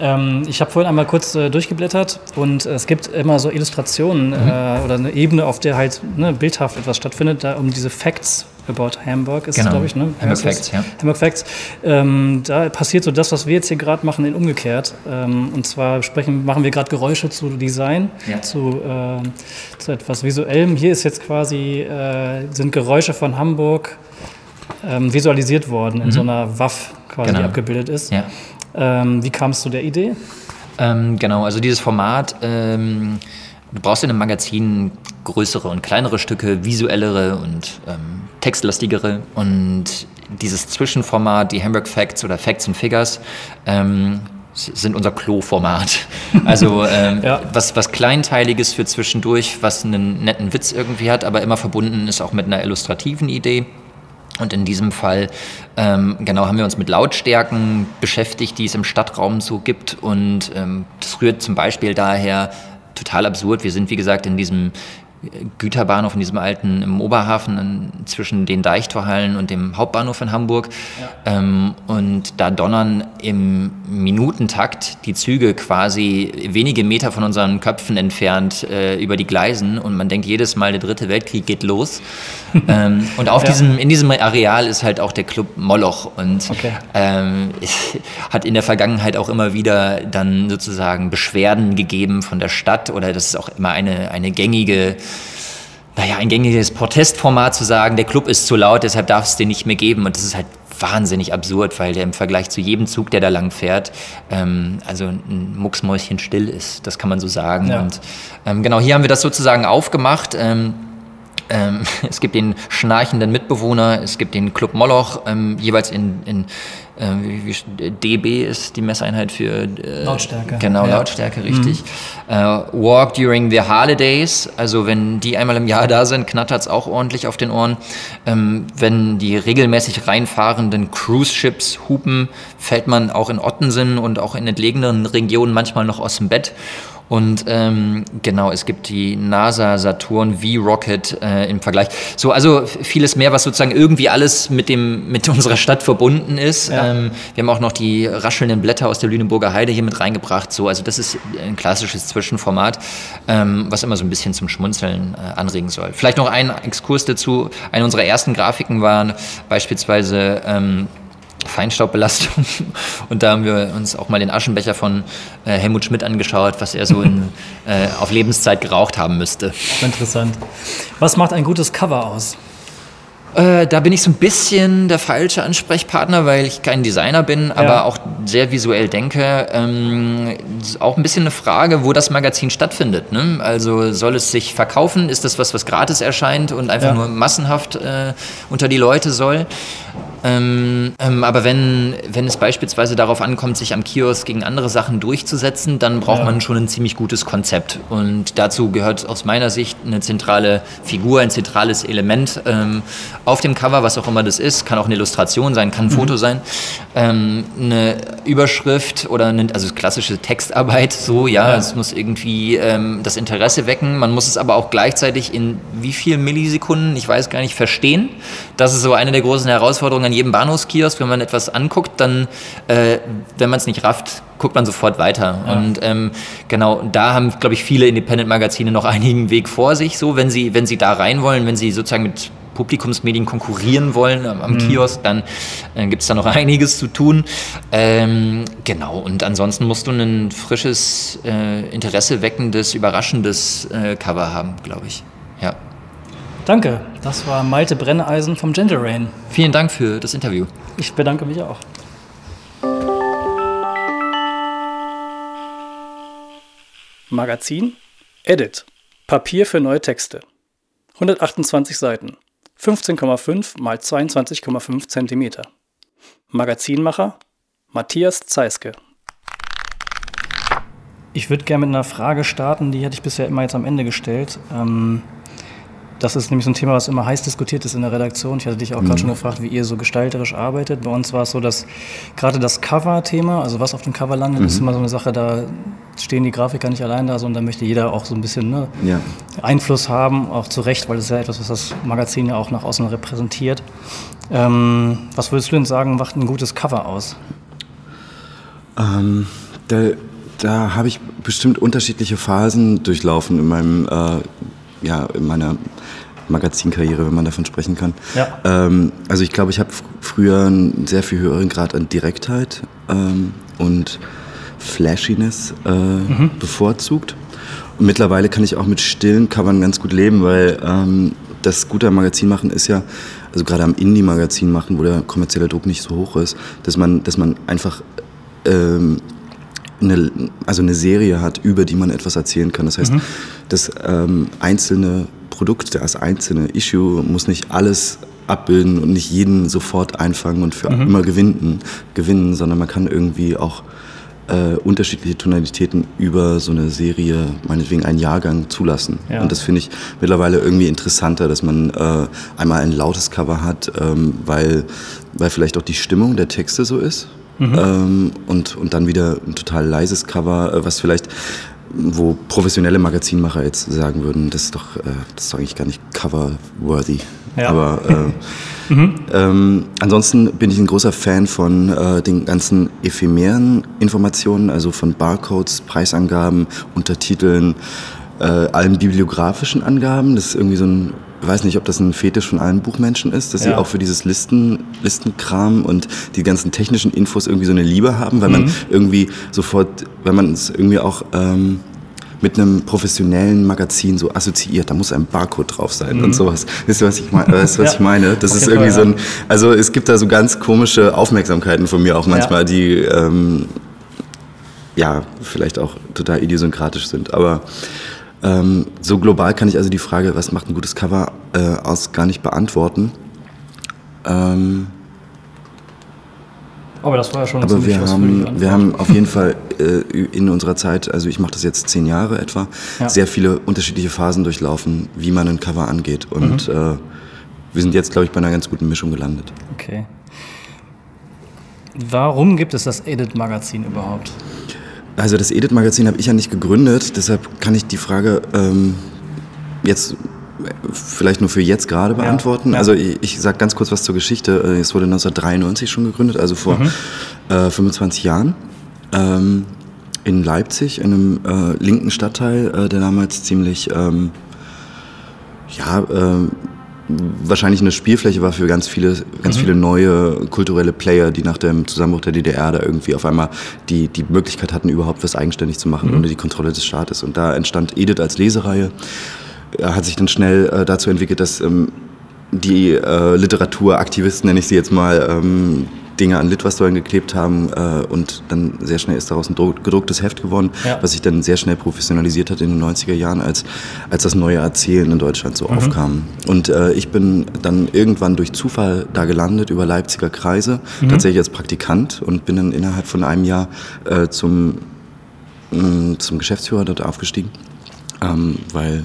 Ähm, ich habe vorhin einmal kurz äh, durchgeblättert und es gibt immer so Illustrationen mhm. äh, oder eine Ebene, auf der halt ne, bildhaft etwas stattfindet, da um diese Facts about Hamburg ist, genau. glaube ich, ne? Hamburg Facts, ja. Hamburg Facts. Ähm, da passiert so das, was wir jetzt hier gerade machen, in umgekehrt. Ähm, und zwar sprechen, machen wir gerade Geräusche zu Design, ja. zu, äh, zu etwas Visuellem. Hier ist jetzt quasi, äh, sind Geräusche von Hamburg ähm, visualisiert worden in mhm. so einer Waff quasi, genau. die abgebildet ist. Ja. Ähm, wie kam es zu der Idee? Ähm, genau, also dieses Format ähm, Du brauchst in einem Magazin größere und kleinere Stücke, visuellere und ähm, textlastigere. Und dieses Zwischenformat, die Hamburg Facts oder Facts and Figures, ähm, sind unser Klo-Format. Also ähm, ja. was, was Kleinteiliges für zwischendurch, was einen netten Witz irgendwie hat, aber immer verbunden ist auch mit einer illustrativen Idee. Und in diesem Fall, ähm, genau, haben wir uns mit Lautstärken beschäftigt, die es im Stadtraum so gibt. Und ähm, das rührt zum Beispiel daher, total absurd. Wir sind, wie gesagt, in diesem Güterbahnhof in diesem alten im Oberhafen zwischen den Deichtorhallen und dem Hauptbahnhof in Hamburg. Ja. Ähm, und da donnern im Minutentakt die Züge quasi wenige Meter von unseren Köpfen entfernt äh, über die Gleisen und man denkt jedes Mal, der dritte Weltkrieg geht los. ähm, und auf ja. diesem, in diesem Areal ist halt auch der Club Moloch und okay. ähm, hat in der Vergangenheit auch immer wieder dann sozusagen Beschwerden gegeben von der Stadt oder das ist auch immer eine, eine gängige naja, ein gängiges Protestformat zu sagen, der Club ist zu laut, deshalb darf es den nicht mehr geben. Und das ist halt wahnsinnig absurd, weil der im Vergleich zu jedem Zug, der da lang fährt, ähm, also ein Mucksmäuschen still ist. Das kann man so sagen. Ja. Und ähm, genau hier haben wir das sozusagen aufgemacht. Ähm, ähm es gibt den schnarchenden Mitbewohner, es gibt den Club Moloch, ähm, jeweils in, in dB ist die Messeinheit für äh, Lautstärke. Genau, ja. Lautstärke, richtig. Mhm. Äh, walk during the holidays, also wenn die einmal im Jahr da sind, knattert es auch ordentlich auf den Ohren. Ähm, wenn die regelmäßig reinfahrenden Cruise-Ships hupen, fällt man auch in Ottensen und auch in entlegeneren Regionen manchmal noch aus dem Bett. Und ähm, genau, es gibt die NASA Saturn V-Rocket äh, im Vergleich. So, also vieles mehr, was sozusagen irgendwie alles mit, dem, mit unserer Stadt verbunden ist. Ja. Ähm, wir haben auch noch die raschelnden Blätter aus der Lüneburger Heide hier mit reingebracht. So, also das ist ein klassisches Zwischenformat, ähm, was immer so ein bisschen zum Schmunzeln äh, anregen soll. Vielleicht noch ein Exkurs dazu. Eine unserer ersten Grafiken waren beispielsweise ähm, Feinstaubbelastung. Und da haben wir uns auch mal den Aschenbecher von äh, Helmut Schmidt angeschaut, was er so in, äh, auf Lebenszeit geraucht haben müsste. Interessant. Was macht ein gutes Cover aus? Äh, da bin ich so ein bisschen der falsche Ansprechpartner, weil ich kein Designer bin, ja. aber auch sehr visuell denke. Ähm, auch ein bisschen eine Frage, wo das Magazin stattfindet. Ne? Also soll es sich verkaufen? Ist das was, was gratis erscheint und einfach ja. nur massenhaft äh, unter die Leute soll? Ähm, ähm, aber wenn, wenn es beispielsweise darauf ankommt, sich am Kiosk gegen andere Sachen durchzusetzen, dann braucht ja. man schon ein ziemlich gutes Konzept. Und dazu gehört aus meiner Sicht eine zentrale Figur, ein zentrales Element ähm, auf dem Cover, was auch immer das ist. Kann auch eine Illustration sein, kann ein mhm. Foto sein. Ähm, eine Überschrift oder eine also klassische Textarbeit, so, ja, ja. es muss irgendwie ähm, das Interesse wecken. Man muss es aber auch gleichzeitig in wie vielen Millisekunden, ich weiß gar nicht, verstehen. Das ist so eine der großen Herausforderungen an jedem Bahnhofskiosk, wenn man etwas anguckt, dann, äh, wenn man es nicht rafft, guckt man sofort weiter. Ja. Und ähm, genau, da haben, glaube ich, viele Independent-Magazine noch einigen Weg vor sich, so, wenn sie, wenn sie da rein wollen, wenn sie sozusagen mit Publikumsmedien konkurrieren wollen am, am mhm. Kiosk, dann äh, gibt es da noch einiges zu tun. Ähm, genau, und ansonsten musst du ein frisches, äh, Interesse weckendes, überraschendes äh, Cover haben, glaube ich. Ja. Danke, das war Malte Brenneisen vom Gentle Rain. Vielen Dank für das Interview. Ich bedanke mich auch. Magazin Edit Papier für neue Texte 128 Seiten 15,5 x 22,5 cm Magazinmacher Matthias Zeiske Ich würde gerne mit einer Frage starten, die hätte ich bisher immer jetzt am Ende gestellt. Ähm, das ist nämlich so ein Thema, was immer heiß diskutiert ist in der Redaktion. Ich hatte dich auch mhm. gerade schon gefragt, wie ihr so gestalterisch arbeitet. Bei uns war es so, dass gerade das Cover-Thema, also was auf dem Cover landet, mhm. ist immer so eine Sache, da stehen die Grafiker nicht allein da, sondern da möchte jeder auch so ein bisschen ne, ja. Einfluss haben, auch zu Recht, weil das ist ja etwas, was das Magazin ja auch nach außen repräsentiert. Ähm, was würdest du denn sagen, macht ein gutes Cover aus? Ähm, da, da habe ich bestimmt unterschiedliche Phasen durchlaufen in meinem äh, ja, in meiner Magazinkarriere, wenn man davon sprechen kann. Ja. Ähm, also ich glaube, ich habe früher einen sehr viel höheren Grad an Direktheit ähm, und Flashiness äh, mhm. bevorzugt. Und mittlerweile kann ich auch mit stillen Covern ganz gut leben, weil ähm, das Gute am Magazin machen ist ja, also gerade am Indie-Magazin machen, wo der kommerzielle Druck nicht so hoch ist, dass man, dass man einfach ähm, eine, also eine Serie hat, über die man etwas erzählen kann. Das heißt, mhm. Das ähm, einzelne Produkt, das einzelne Issue muss nicht alles abbilden und nicht jeden sofort einfangen und für mhm. immer gewinnen, gewinnen, sondern man kann irgendwie auch äh, unterschiedliche Tonalitäten über so eine Serie, meinetwegen einen Jahrgang, zulassen. Ja. Und das finde ich mittlerweile irgendwie interessanter, dass man äh, einmal ein lautes Cover hat, ähm, weil, weil vielleicht auch die Stimmung der Texte so ist. Mhm. Ähm, und, und dann wieder ein total leises Cover, äh, was vielleicht wo professionelle Magazinmacher jetzt sagen würden, das ist doch, äh, das ist eigentlich gar nicht cover-worthy. Ja. Aber äh, mhm. ähm, ansonsten bin ich ein großer Fan von äh, den ganzen ephemeren Informationen, also von Barcodes, Preisangaben, Untertiteln, äh, allen bibliografischen Angaben. Das ist irgendwie so ein weiß nicht, ob das ein Fetisch von allen Buchmenschen ist, dass ja. sie auch für dieses Listen, Listenkram und die ganzen technischen Infos irgendwie so eine Liebe haben, weil mhm. man irgendwie sofort, wenn man es irgendwie auch ähm, mit einem professionellen Magazin so assoziiert, da muss ein Barcode drauf sein mhm. und sowas. Wisst ihr, was ich, mein, weißt, was ja. ich meine? Das ist irgendwie Fall, so ein, also es gibt da so ganz komische Aufmerksamkeiten von mir auch manchmal, ja. die ähm, ja vielleicht auch total idiosynkratisch sind, aber ähm, so global kann ich also die Frage, was macht ein gutes Cover, äh, aus gar nicht beantworten. Ähm, aber das war ja schon aber wir haben, wir haben auf jeden Fall äh, in unserer Zeit, also ich mache das jetzt zehn Jahre etwa, ja. sehr viele unterschiedliche Phasen durchlaufen, wie man ein Cover angeht. Und mhm. äh, wir sind jetzt, glaube ich, bei einer ganz guten Mischung gelandet. Okay. Warum gibt es das Edit-Magazin überhaupt? Also das Edit-Magazin habe ich ja nicht gegründet, deshalb kann ich die Frage ähm, jetzt vielleicht nur für jetzt gerade beantworten. Ja, ja. Also ich, ich sage ganz kurz was zur Geschichte. Äh, es wurde 1993 schon gegründet, also vor mhm. äh, 25 Jahren. Ähm, in Leipzig, in einem äh, linken Stadtteil, äh, der damals ziemlich ähm, ja, ähm, wahrscheinlich eine Spielfläche war für ganz viele, ganz mhm. viele neue kulturelle Player, die nach dem Zusammenbruch der DDR da irgendwie auf einmal die, die Möglichkeit hatten, überhaupt was eigenständig zu machen, mhm. ohne die Kontrolle des Staates. Und da entstand Edith als Lesereihe. Hat sich dann schnell äh, dazu entwickelt, dass ähm, die äh, Literaturaktivisten, nenne ich sie jetzt mal, ähm, Dinge an Litwasteuern geklebt haben äh, und dann sehr schnell ist daraus ein gedrucktes Heft geworden, ja. was sich dann sehr schnell professionalisiert hat in den 90er Jahren, als, als das neue Erzählen in Deutschland so mhm. aufkam. Und äh, ich bin dann irgendwann durch Zufall da gelandet, über Leipziger Kreise, mhm. tatsächlich als Praktikant und bin dann innerhalb von einem Jahr äh, zum, mh, mm, zum Geschäftsführer dort aufgestiegen, ähm, weil,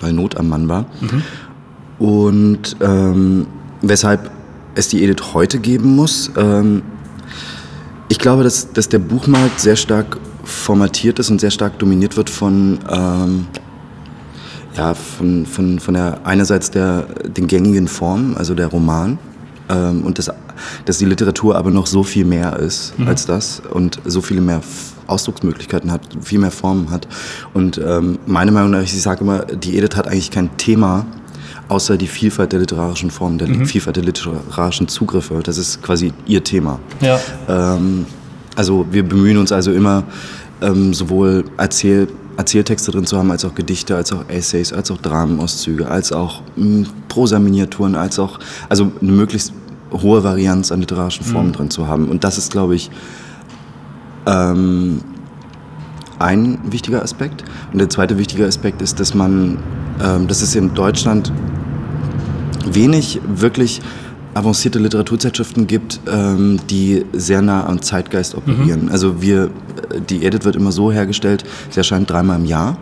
weil Not am Mann war. Mhm. Und ähm, weshalb es die Edith heute geben muss. Ähm, ich glaube, dass, dass der Buchmarkt sehr stark formatiert ist und sehr stark dominiert wird von, ähm, ja, von, von, von der einerseits der, den gängigen Formen, also der Roman, ähm, und das, dass die Literatur aber noch so viel mehr ist mhm. als das und so viele mehr Ausdrucksmöglichkeiten hat, viel mehr Formen hat. Und ähm, meine Meinung nach, ich sage immer, die Edith hat eigentlich kein Thema, außer die Vielfalt der literarischen Formen, der mhm. Vielfalt der literarischen Zugriffe. Das ist quasi ihr Thema. Ja. Ähm, also wir bemühen uns also immer, ähm, sowohl Erzähl Erzähltexte drin zu haben, als auch Gedichte, als auch Essays, als auch Dramenauszüge, als auch hm, Prosa-Miniaturen, als auch also eine möglichst hohe Varianz an literarischen Formen mhm. drin zu haben. Und das ist, glaube ich, ähm, ein wichtiger Aspekt. Und der zweite wichtige Aspekt ist, dass man, ähm, dass es in Deutschland wenig wirklich avancierte Literaturzeitschriften gibt, ähm, die sehr nah am Zeitgeist operieren. Mhm. Also wir, die Edit wird immer so hergestellt, sie erscheint dreimal im Jahr.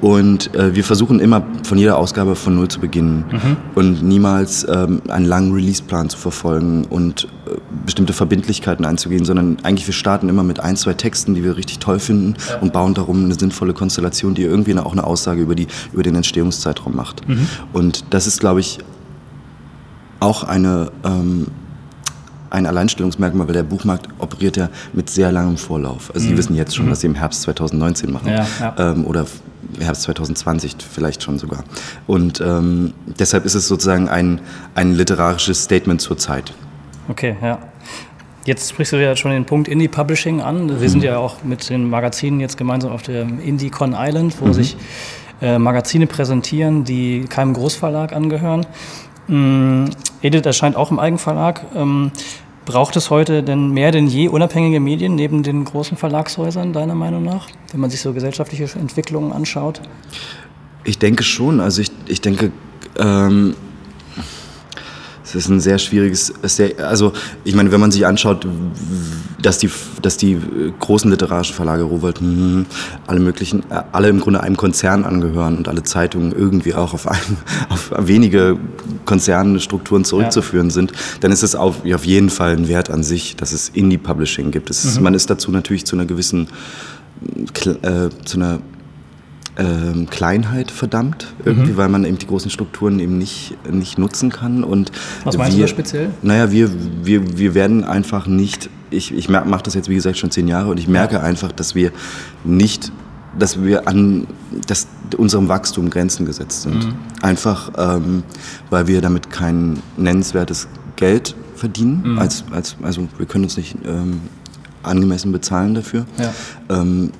Und äh, wir versuchen immer von jeder Ausgabe von Null zu beginnen mhm. und niemals ähm, einen langen Releaseplan zu verfolgen und äh, bestimmte Verbindlichkeiten einzugehen, sondern eigentlich wir starten immer mit ein, zwei Texten, die wir richtig toll finden und bauen darum eine sinnvolle Konstellation, die irgendwie auch eine Aussage über, die, über den Entstehungszeitraum macht. Mhm. Und das ist, glaube ich, auch eine, ähm, ein Alleinstellungsmerkmal, weil der Buchmarkt operiert ja mit sehr langem Vorlauf. Also mhm. die wissen jetzt schon, mhm. was sie im Herbst 2019 machen. Ja, ja. Ähm, oder Herbst 2020 vielleicht schon sogar. Und ähm, deshalb ist es sozusagen ein, ein literarisches Statement zur Zeit. Okay, ja. Jetzt sprichst du ja schon den Punkt Indie Publishing an. Wir mhm. sind ja auch mit den Magazinen jetzt gemeinsam auf dem IndieCon Island, wo mhm. sich äh, Magazine präsentieren, die keinem Großverlag angehören. Ähm, Edith erscheint auch im Eigenverlag. Ähm, braucht es heute denn mehr denn je unabhängige Medien neben den großen Verlagshäusern, deiner Meinung nach, wenn man sich so gesellschaftliche Entwicklungen anschaut? Ich denke schon. Also ich, ich denke, ähm, es ist ein sehr schwieriges, sehr, also ich meine, wenn man sich anschaut, dass die, dass die großen literarischen Verlage, Rowold, hm, alle möglichen, äh, alle im Grunde einem Konzern angehören und alle Zeitungen irgendwie auch auf, ein, auf wenige Konzernstrukturen zurückzuführen ja. sind, dann ist es auf, auf jeden Fall ein Wert an sich, dass es Indie-Publishing gibt. Ist, mhm. Man ist dazu natürlich zu einer gewissen, äh, zu einer ähm, Kleinheit verdammt, irgendwie, mhm. weil man eben die großen Strukturen eben nicht, nicht nutzen kann. Und Was meinst wir, du speziell? Naja, wir, wir, wir werden einfach nicht, ich, ich mache das jetzt wie gesagt schon zehn Jahre und ich merke ja. einfach, dass wir nicht, dass wir an dass unserem Wachstum Grenzen gesetzt sind. Mhm. Einfach, ähm, weil wir damit kein nennenswertes Geld verdienen. Mhm. Als, als, also wir können uns nicht ähm, angemessen bezahlen dafür. Ja. Ähm,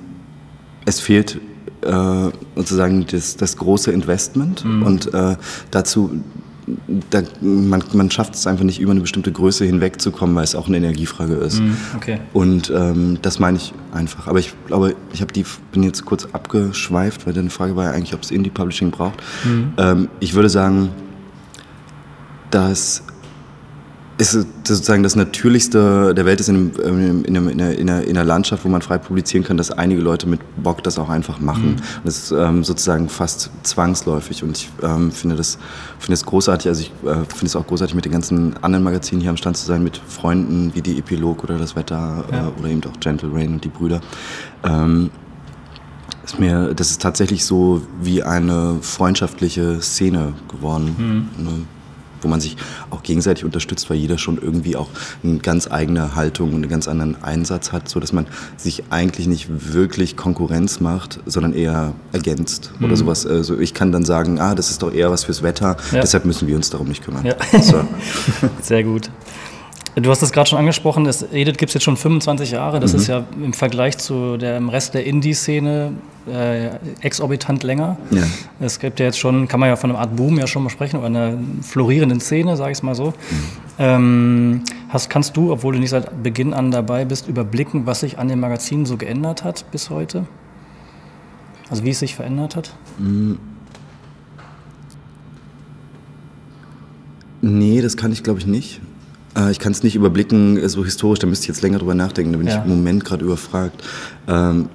es fehlt äh, sozusagen das, das große Investment mhm. und äh, dazu da, man, man schafft es einfach nicht über eine bestimmte Größe hinwegzukommen, weil es auch eine Energiefrage ist. Mhm, okay. Und ähm, das meine ich einfach. Aber ich glaube, ich habe die bin jetzt kurz abgeschweift, weil deine Frage war ja eigentlich, ob es Indie Publishing braucht. Mhm. Ähm, ich würde sagen, dass ist sozusagen das Natürlichste der Welt ist in, in, in, in, einer, in, einer, Landschaft, wo man frei publizieren kann, dass einige Leute mit Bock das auch einfach machen. Mhm. Das ist ähm, sozusagen fast zwangsläufig und ich ähm, finde das finde es großartig. Also ich äh, finde es auch großartig, mit den ganzen anderen Magazinen hier am Stand zu sein, mit Freunden wie die Epilog oder das Wetter äh, ja. äh, oder eben auch Gentle Rain und die Brüder. Ähm, ist mir, das ist tatsächlich so wie eine freundschaftliche Szene geworden. Mhm. Ne? Wo man sich auch gegenseitig unterstützt, weil jeder schon irgendwie auch eine ganz eigene Haltung und einen ganz anderen Einsatz hat, so dass man sich eigentlich nicht wirklich Konkurrenz macht, sondern eher ergänzt mhm. oder sowas. Also ich kann dann sagen, ah, das ist doch eher was fürs Wetter, ja. deshalb müssen wir uns darum nicht kümmern. Ja. So. Sehr gut. Du hast es gerade schon angesprochen, das Edith gibt es jetzt schon 25 Jahre. Das mhm. ist ja im Vergleich zu dem Rest der Indie-Szene äh, exorbitant länger. Ja. Es gibt ja jetzt schon, kann man ja von einer Art Boom ja schon mal sprechen, oder einer florierenden Szene, sage ich es mal so. Mhm. Ähm, hast, kannst du, obwohl du nicht seit Beginn an dabei bist, überblicken, was sich an dem Magazin so geändert hat bis heute? Also wie es sich verändert hat? Mhm. Nee, das kann ich glaube ich nicht. Äh, ich kann es nicht überblicken, äh, so historisch, da müsste ich jetzt länger drüber nachdenken, da bin ja. ich im Moment gerade überfragt. Ähm,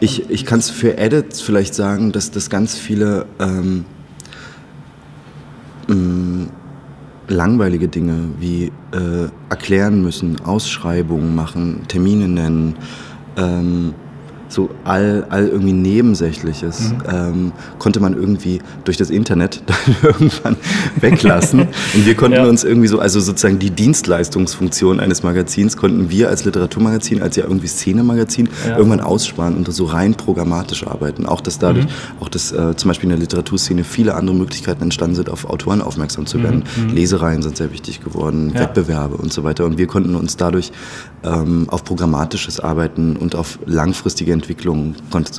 ich ich kann es für Edits vielleicht sagen, dass das ganz viele ähm, mh, mm, langweilige Dinge wie äh, erklären müssen, Ausschreibungen machen, Termine nennen, ähm, so all, all irgendwie Nebensächliches mhm. ähm, konnte man irgendwie durch das Internet dann irgendwann weglassen. Und wir konnten ja. uns irgendwie so, also sozusagen die Dienstleistungsfunktion eines Magazins konnten wir als Literaturmagazin, als ja irgendwie Szenemagazin ja. irgendwann aussparen und so rein programmatisch arbeiten. Auch dass dadurch, mhm. auch dass äh, zum Beispiel in der Literaturszene viele andere Möglichkeiten entstanden sind, auf Autoren aufmerksam zu werden. Mhm. mhm. Lesereien sind sehr wichtig geworden, ja. Wettbewerbe und so weiter. Und wir konnten uns dadurch ähm, auf programmatisches Arbeiten und auf langfristige Entwicklung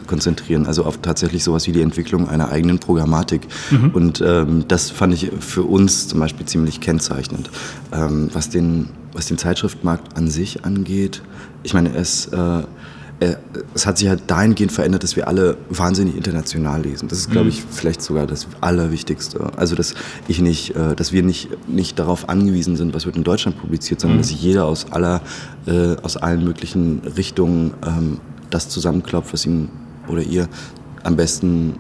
konzentrieren, also auf tatsächlich sowas wie die Entwicklung einer eigenen Programmatik. Mhm. Und ähm, das fand ich für uns zum Beispiel ziemlich kennzeichnend. Ähm, was, den, was den Zeitschriftmarkt an sich angeht, ich meine, es äh, äh, es hat sich halt dahingehend verändert, dass wir alle wahnsinnig international lesen. Das ist, glaube mhm. ich, vielleicht sogar das Allerwichtigste. Also, dass ich nicht, äh, dass wir nicht, nicht darauf angewiesen sind, was wird in Deutschland publiziert, sondern mhm. dass jeder aus aller, äh, aus allen möglichen Richtungen ähm, das zusammenklopft, was ihm oder ihr am besten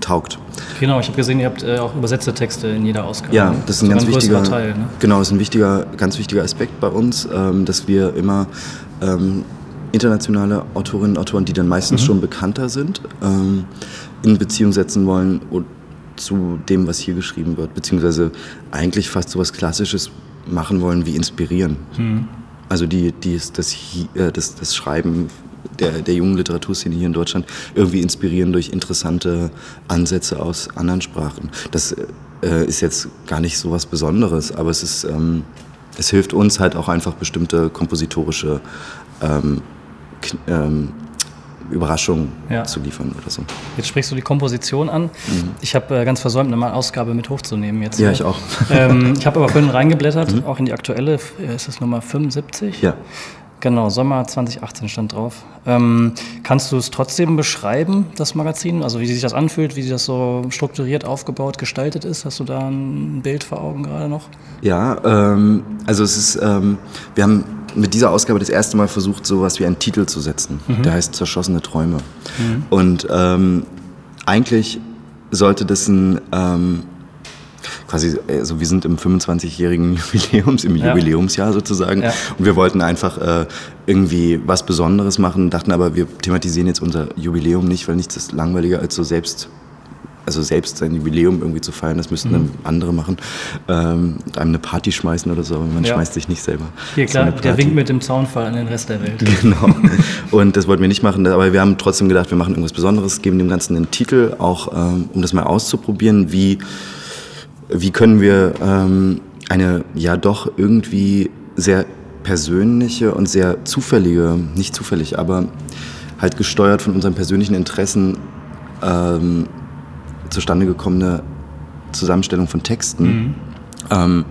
taugt. Genau, ich habe gesehen, ihr habt äh, auch übersetzte Texte in jeder Ausgabe. Ja, das ist ein ganz wichtiger Teil. Ne? Genau, das ist ein wichtiger, ganz wichtiger Aspekt bei uns, ähm, dass wir immer ähm, internationale Autorinnen und Autoren, die dann meistens mhm. schon bekannter sind, ähm, in Beziehung setzen wollen und zu dem, was hier geschrieben wird, beziehungsweise eigentlich fast so was Klassisches machen wollen wie inspirieren. Mhm. Also die, die das, äh, das, das Schreiben der, der jungen Literaturszene hier in Deutschland irgendwie inspirieren durch interessante Ansätze aus anderen Sprachen. Das äh, ist jetzt gar nicht so was Besonderes, aber es ist ähm, es hilft uns halt auch einfach bestimmte kompositorische ähm, ähm, Überraschungen ja. zu liefern oder so. Jetzt sprichst du die Komposition an. Mhm. Ich habe äh, ganz versäumt, eine Ausgabe mit hochzunehmen jetzt. Ja, ich auch. Ähm, ich habe aber vorhin reingeblättert, mhm. auch in die aktuelle, äh, ist das Nummer 75? Ja. Genau, Sommer 2018 stand drauf. Ähm, kannst du es trotzdem beschreiben, das Magazin? Also wie sich das anfühlt, wie das so strukturiert aufgebaut, gestaltet ist? Hast du da ein Bild vor Augen gerade noch? Ja, ähm, also es ist, ähm, wir haben mit dieser Ausgabe das erste Mal versucht, sowas wie einen Titel zu setzen. Mhm. Der heißt Zerschossene Träume. Mhm. Und ähm, eigentlich sollte das ein ähm, quasi, also wir sind im 25-jährigen Jubiläums, im ja. Jubiläumsjahr sozusagen. Ja. Und wir wollten einfach äh, irgendwie was Besonderes machen, dachten aber, wir thematisieren jetzt unser Jubiläum nicht, weil nichts ist langweiliger als so selbst also selbst sein Jubiläum irgendwie zu feiern, das müssten mhm. dann andere machen, ähm, einem eine Party schmeißen oder so, aber man ja. schmeißt sich nicht selber. Hier klar, der winkt mit dem Zaunfall an den Rest der Welt. Genau. Und das wollten wir nicht machen, aber wir haben trotzdem gedacht, wir machen irgendwas Besonderes, geben dem Ganzen einen Titel, auch ähm, um das mal auszuprobieren, wie wie können wir ähm, eine ja doch irgendwie sehr persönliche und sehr zufällige, nicht zufällig, aber halt gesteuert von unseren persönlichen Interessen ähm, zustande gekommene Zusammenstellung von Texten. Mhm. Ähm,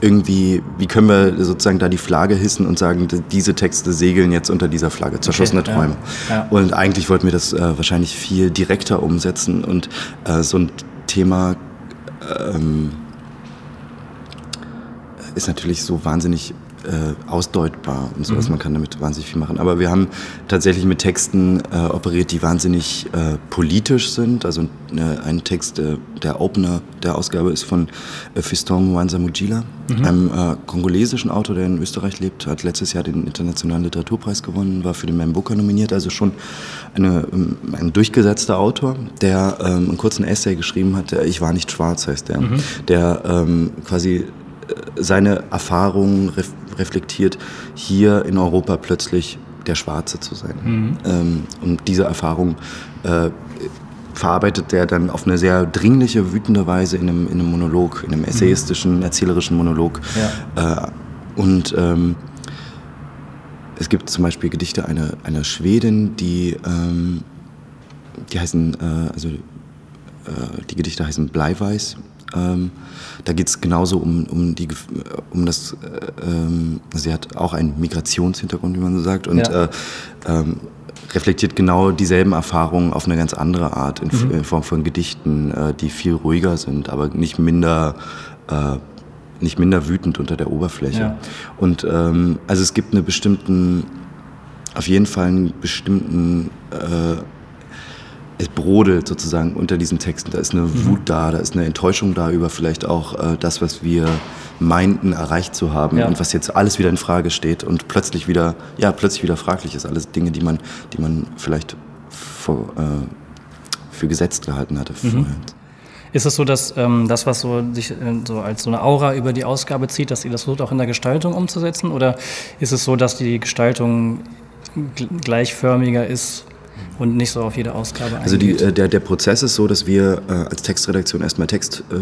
irgendwie, wie können wir sozusagen da die Flagge hissen und sagen, diese Texte segeln jetzt unter dieser Flagge, zerschossene okay, Träume. Ja, ja. Und eigentlich wollten wir das äh, wahrscheinlich viel direkter umsetzen und äh, so ein Thema ähm, ist natürlich so wahnsinnig äh, ausdeutbar und so, mhm. man kann damit wahnsinnig viel machen. Aber wir haben tatsächlich mit Texten äh, operiert, die wahnsinnig äh, politisch sind. Also äh, ein Text, äh, der Opener der Ausgabe ist von äh, Fiston Mwanza Mujila, mhm. einem kongolesischen Autor, der in Österreich lebt, hat letztes Jahr den Internationalen Literaturpreis gewonnen, war für den Mambuka nominiert, also schon eine, ähm, ein durchgesetzter Autor, der ähm, einen kurzen Essay geschrieben hat, der Ich war nicht schwarz heißt der, mhm. der ähm, quasi seine Erfahrungen reflektiert, hier in Europa plötzlich der Schwarze zu sein. Mhm. Ähm, und diese Erfahrung äh, verarbeitet er dann auf eine sehr dringliche, wütende Weise in einem, in einem Monolog, in einem essayistischen, mhm. erzählerischen Monolog. Ja. Äh, und ähm, es gibt zum Beispiel Gedichte einer, einer Schwedin, die, ähm, die heißen, äh, also äh, die Gedichte heißen Bleiweiß ähm, da geht es genauso um, um, die, um das, äh, ähm, sie hat auch einen Migrationshintergrund, wie man so sagt, und ja. äh, ähm, reflektiert genau dieselben Erfahrungen auf eine ganz andere Art, in, mhm. in Form von Gedichten, äh, die viel ruhiger sind, aber nicht minder, äh, nicht minder wütend unter der Oberfläche. Ja. Und ähm, also es gibt einen bestimmten, auf jeden Fall einen bestimmten äh, es brodelt sozusagen unter diesen Texten. Da ist eine mhm. Wut da, da ist eine Enttäuschung da über vielleicht auch äh, das, was wir meinten erreicht zu haben ja. und was jetzt alles wieder in Frage steht und plötzlich wieder, ja, plötzlich wieder fraglich ist. Alles Dinge, die man, die man vielleicht vor, äh, für gesetzt gehalten hatte mhm. vorher. Ist es so, dass ähm, das, was so sich äh, so als so eine Aura über die Ausgabe zieht, dass ihr das versucht auch in der Gestaltung umzusetzen? Oder ist es so, dass die Gestaltung gleichförmiger ist und nicht so auf jede Ausgabe Also die, äh, der, der Prozess ist so, dass wir äh, als Textredaktion erstmal Text, äh,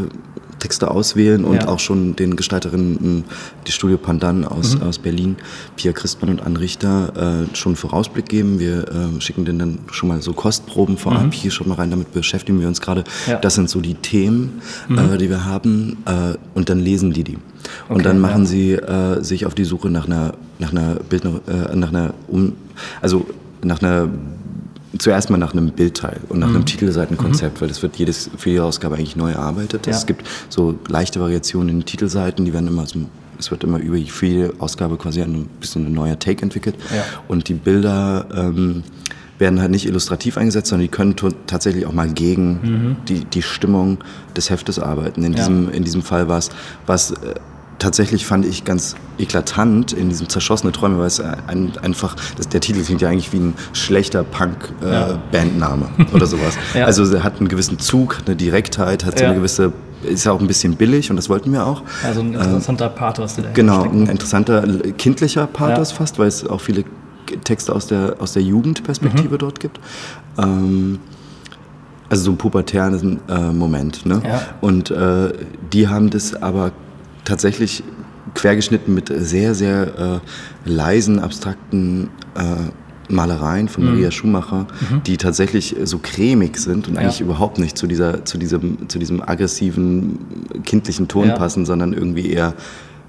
Texte auswählen und ja. auch schon den Gestalterinnen, die Studio Pandan aus, mhm. aus Berlin, Pia Christmann und Anne Richter, äh, schon einen Vorausblick geben. Wir äh, schicken denen dann schon mal so Kostproben vorab. Mhm. Hier schon mal rein, damit beschäftigen wir uns gerade. Ja. Das sind so die Themen, mhm. äh, die wir haben und dann lesen die die. Und okay, dann machen ja. sie äh, sich auf die Suche nach einer, nach einer Bildner, äh, nach einer, um, also nach einer zuerst mal nach einem Bildteil und nach mhm. einem Titelseitenkonzept, mhm. weil das wird jedes, für jede Ausgabe eigentlich neu erarbeitet. Ja. Es gibt so leichte Variationen in den Titelseiten, die werden immer so, es wird immer über jede Ausgabe quasi ein bisschen ein neuer Take entwickelt. Ja. Und die Bilder ähm, werden halt nicht illustrativ eingesetzt, sondern die können tatsächlich auch mal gegen mhm. die, die Stimmung des Heftes arbeiten. In, ja. diesem, in diesem Fall war es was äh, tatsächlich fand ich ganz eklatant in diesem zerschossene Träume, weil es ein, einfach, das, der Titel klingt ja eigentlich wie ein schlechter Punk-Bandname äh, ja. oder sowas. ja. Also er hat einen gewissen Zug, eine Direktheit, hat so eine gewisse, ist ja auch ein bisschen billig und das wollten wir auch. Also ein interessanter äh, Pathos. Der genau, ein interessanter kindlicher Pathos fast, weil es auch viele Texte aus der, aus der Jugendperspektive mhm. dort gibt. Ähm, also so ein pubertären äh, Moment. Ne? Ja. Und äh, die haben das aber tatsächlich quergeschnitten mit sehr, sehr äh, leisen, abstrakten äh, Malereien von mhm. Maria Schumacher, mhm. die tatsächlich so cremig sind und ja. eigentlich überhaupt nicht zu, dieser, zu, diesem, zu diesem aggressiven, kindlichen Ton ja. passen, sondern irgendwie eher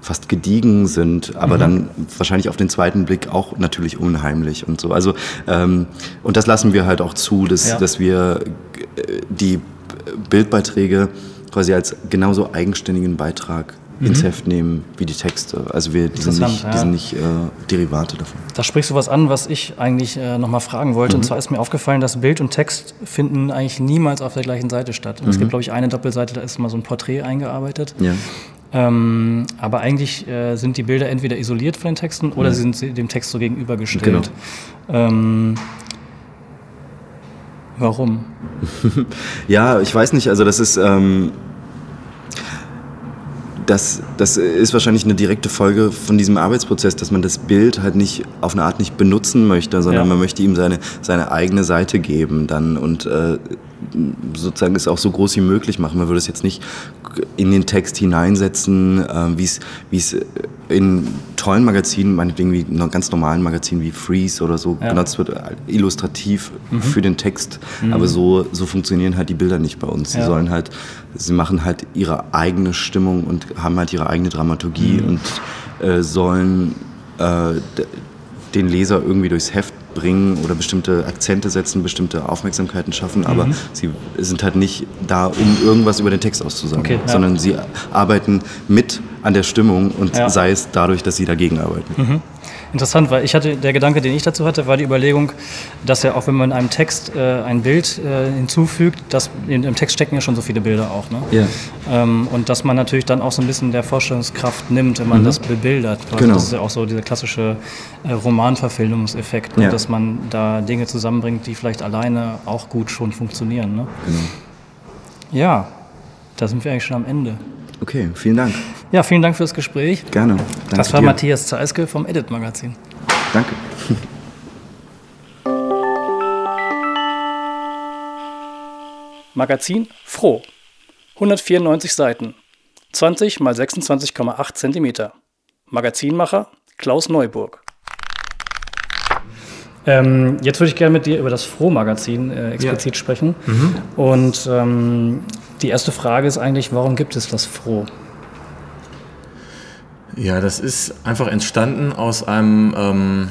fast gediegen sind, aber mhm. dann wahrscheinlich auf den zweiten Blick auch natürlich unheimlich und so. Also ähm, und das lassen wir halt auch zu, dass, ja. dass wir äh, die Bildbeiträge quasi als genauso eigenständigen Beitrag mhm. ins Heft nehmen wie die Texte. Also wir, die sind nicht, die sind nicht äh, Derivate davon. Da sprichst du was an, was ich eigentlich äh, nochmal fragen wollte. Mhm. Und zwar ist mir aufgefallen, dass Bild und Text finden eigentlich niemals auf der gleichen Seite statt. Mhm. Es gibt, glaube ich, eine Doppelseite, da ist mal so ein Porträt eingearbeitet. Ja. Ähm, aber eigentlich äh, sind die Bilder entweder isoliert von den Texten oder sie sind dem Text so gegenübergestellt. Genau. Ähm, warum? ja, ich weiß nicht. Also das ist... Ähm das, das ist wahrscheinlich eine direkte Folge von diesem Arbeitsprozess, dass man das Bild halt nicht auf eine Art nicht benutzen möchte, sondern ja. man möchte ihm seine, seine eigene Seite geben dann und äh, sozusagen es auch so groß wie möglich machen. Man würde es jetzt nicht in den Text hineinsetzen, äh, wie es in tollen Magazinen, meinetwegen wie ganz normalen Magazinen wie Freeze oder so ja. benutzt wird, illustrativ mhm. für den Text. Mhm. Aber so, so funktionieren halt die Bilder nicht bei uns. Sie ja. sollen halt, sie machen halt ihre eigene Stimmung und haben halt ihre eigene Dramaturgie mhm. und äh, sollen äh, den Leser irgendwie durchs Heft bringen oder bestimmte Akzente setzen, bestimmte Aufmerksamkeiten schaffen, aber mhm. sie sind halt nicht da, um irgendwas über den Text auszusagen, okay, ja. sondern sie arbeiten mit an der Stimmung und ja. sei es dadurch, dass sie dagegen arbeiten. Mhm. Interessant, weil ich hatte, der Gedanke, den ich dazu hatte, war die Überlegung, dass ja auch wenn man in einem Text äh, ein Bild äh, hinzufügt, dass in, im Text stecken ja schon so viele Bilder auch, ne? Ja. Ähm, und dass man natürlich dann auch so ein bisschen der Vorstellungskraft nimmt, wenn man mhm. das bebildert. Also genau. Das ist ja auch so dieser klassische äh, Romanverfilmungseffekt, ne? ja. dass man da Dinge zusammenbringt, die vielleicht alleine auch gut schon funktionieren. Ne? Genau. Ja, da sind wir eigentlich schon am Ende. Okay, vielen Dank. Ja, vielen Dank fürs Gespräch. Gerne. Danke das war dir. Matthias Zeiske vom Edit Magazin. Danke. Magazin Froh. 194 Seiten. 20 mal 26,8 cm. Magazinmacher Klaus Neuburg. Ähm, jetzt würde ich gerne mit dir über das Froh-Magazin äh, explizit ja. sprechen. Mhm. Und ähm, die erste Frage ist eigentlich, warum gibt es das Froh? Ja, das ist einfach entstanden aus einem, ähm,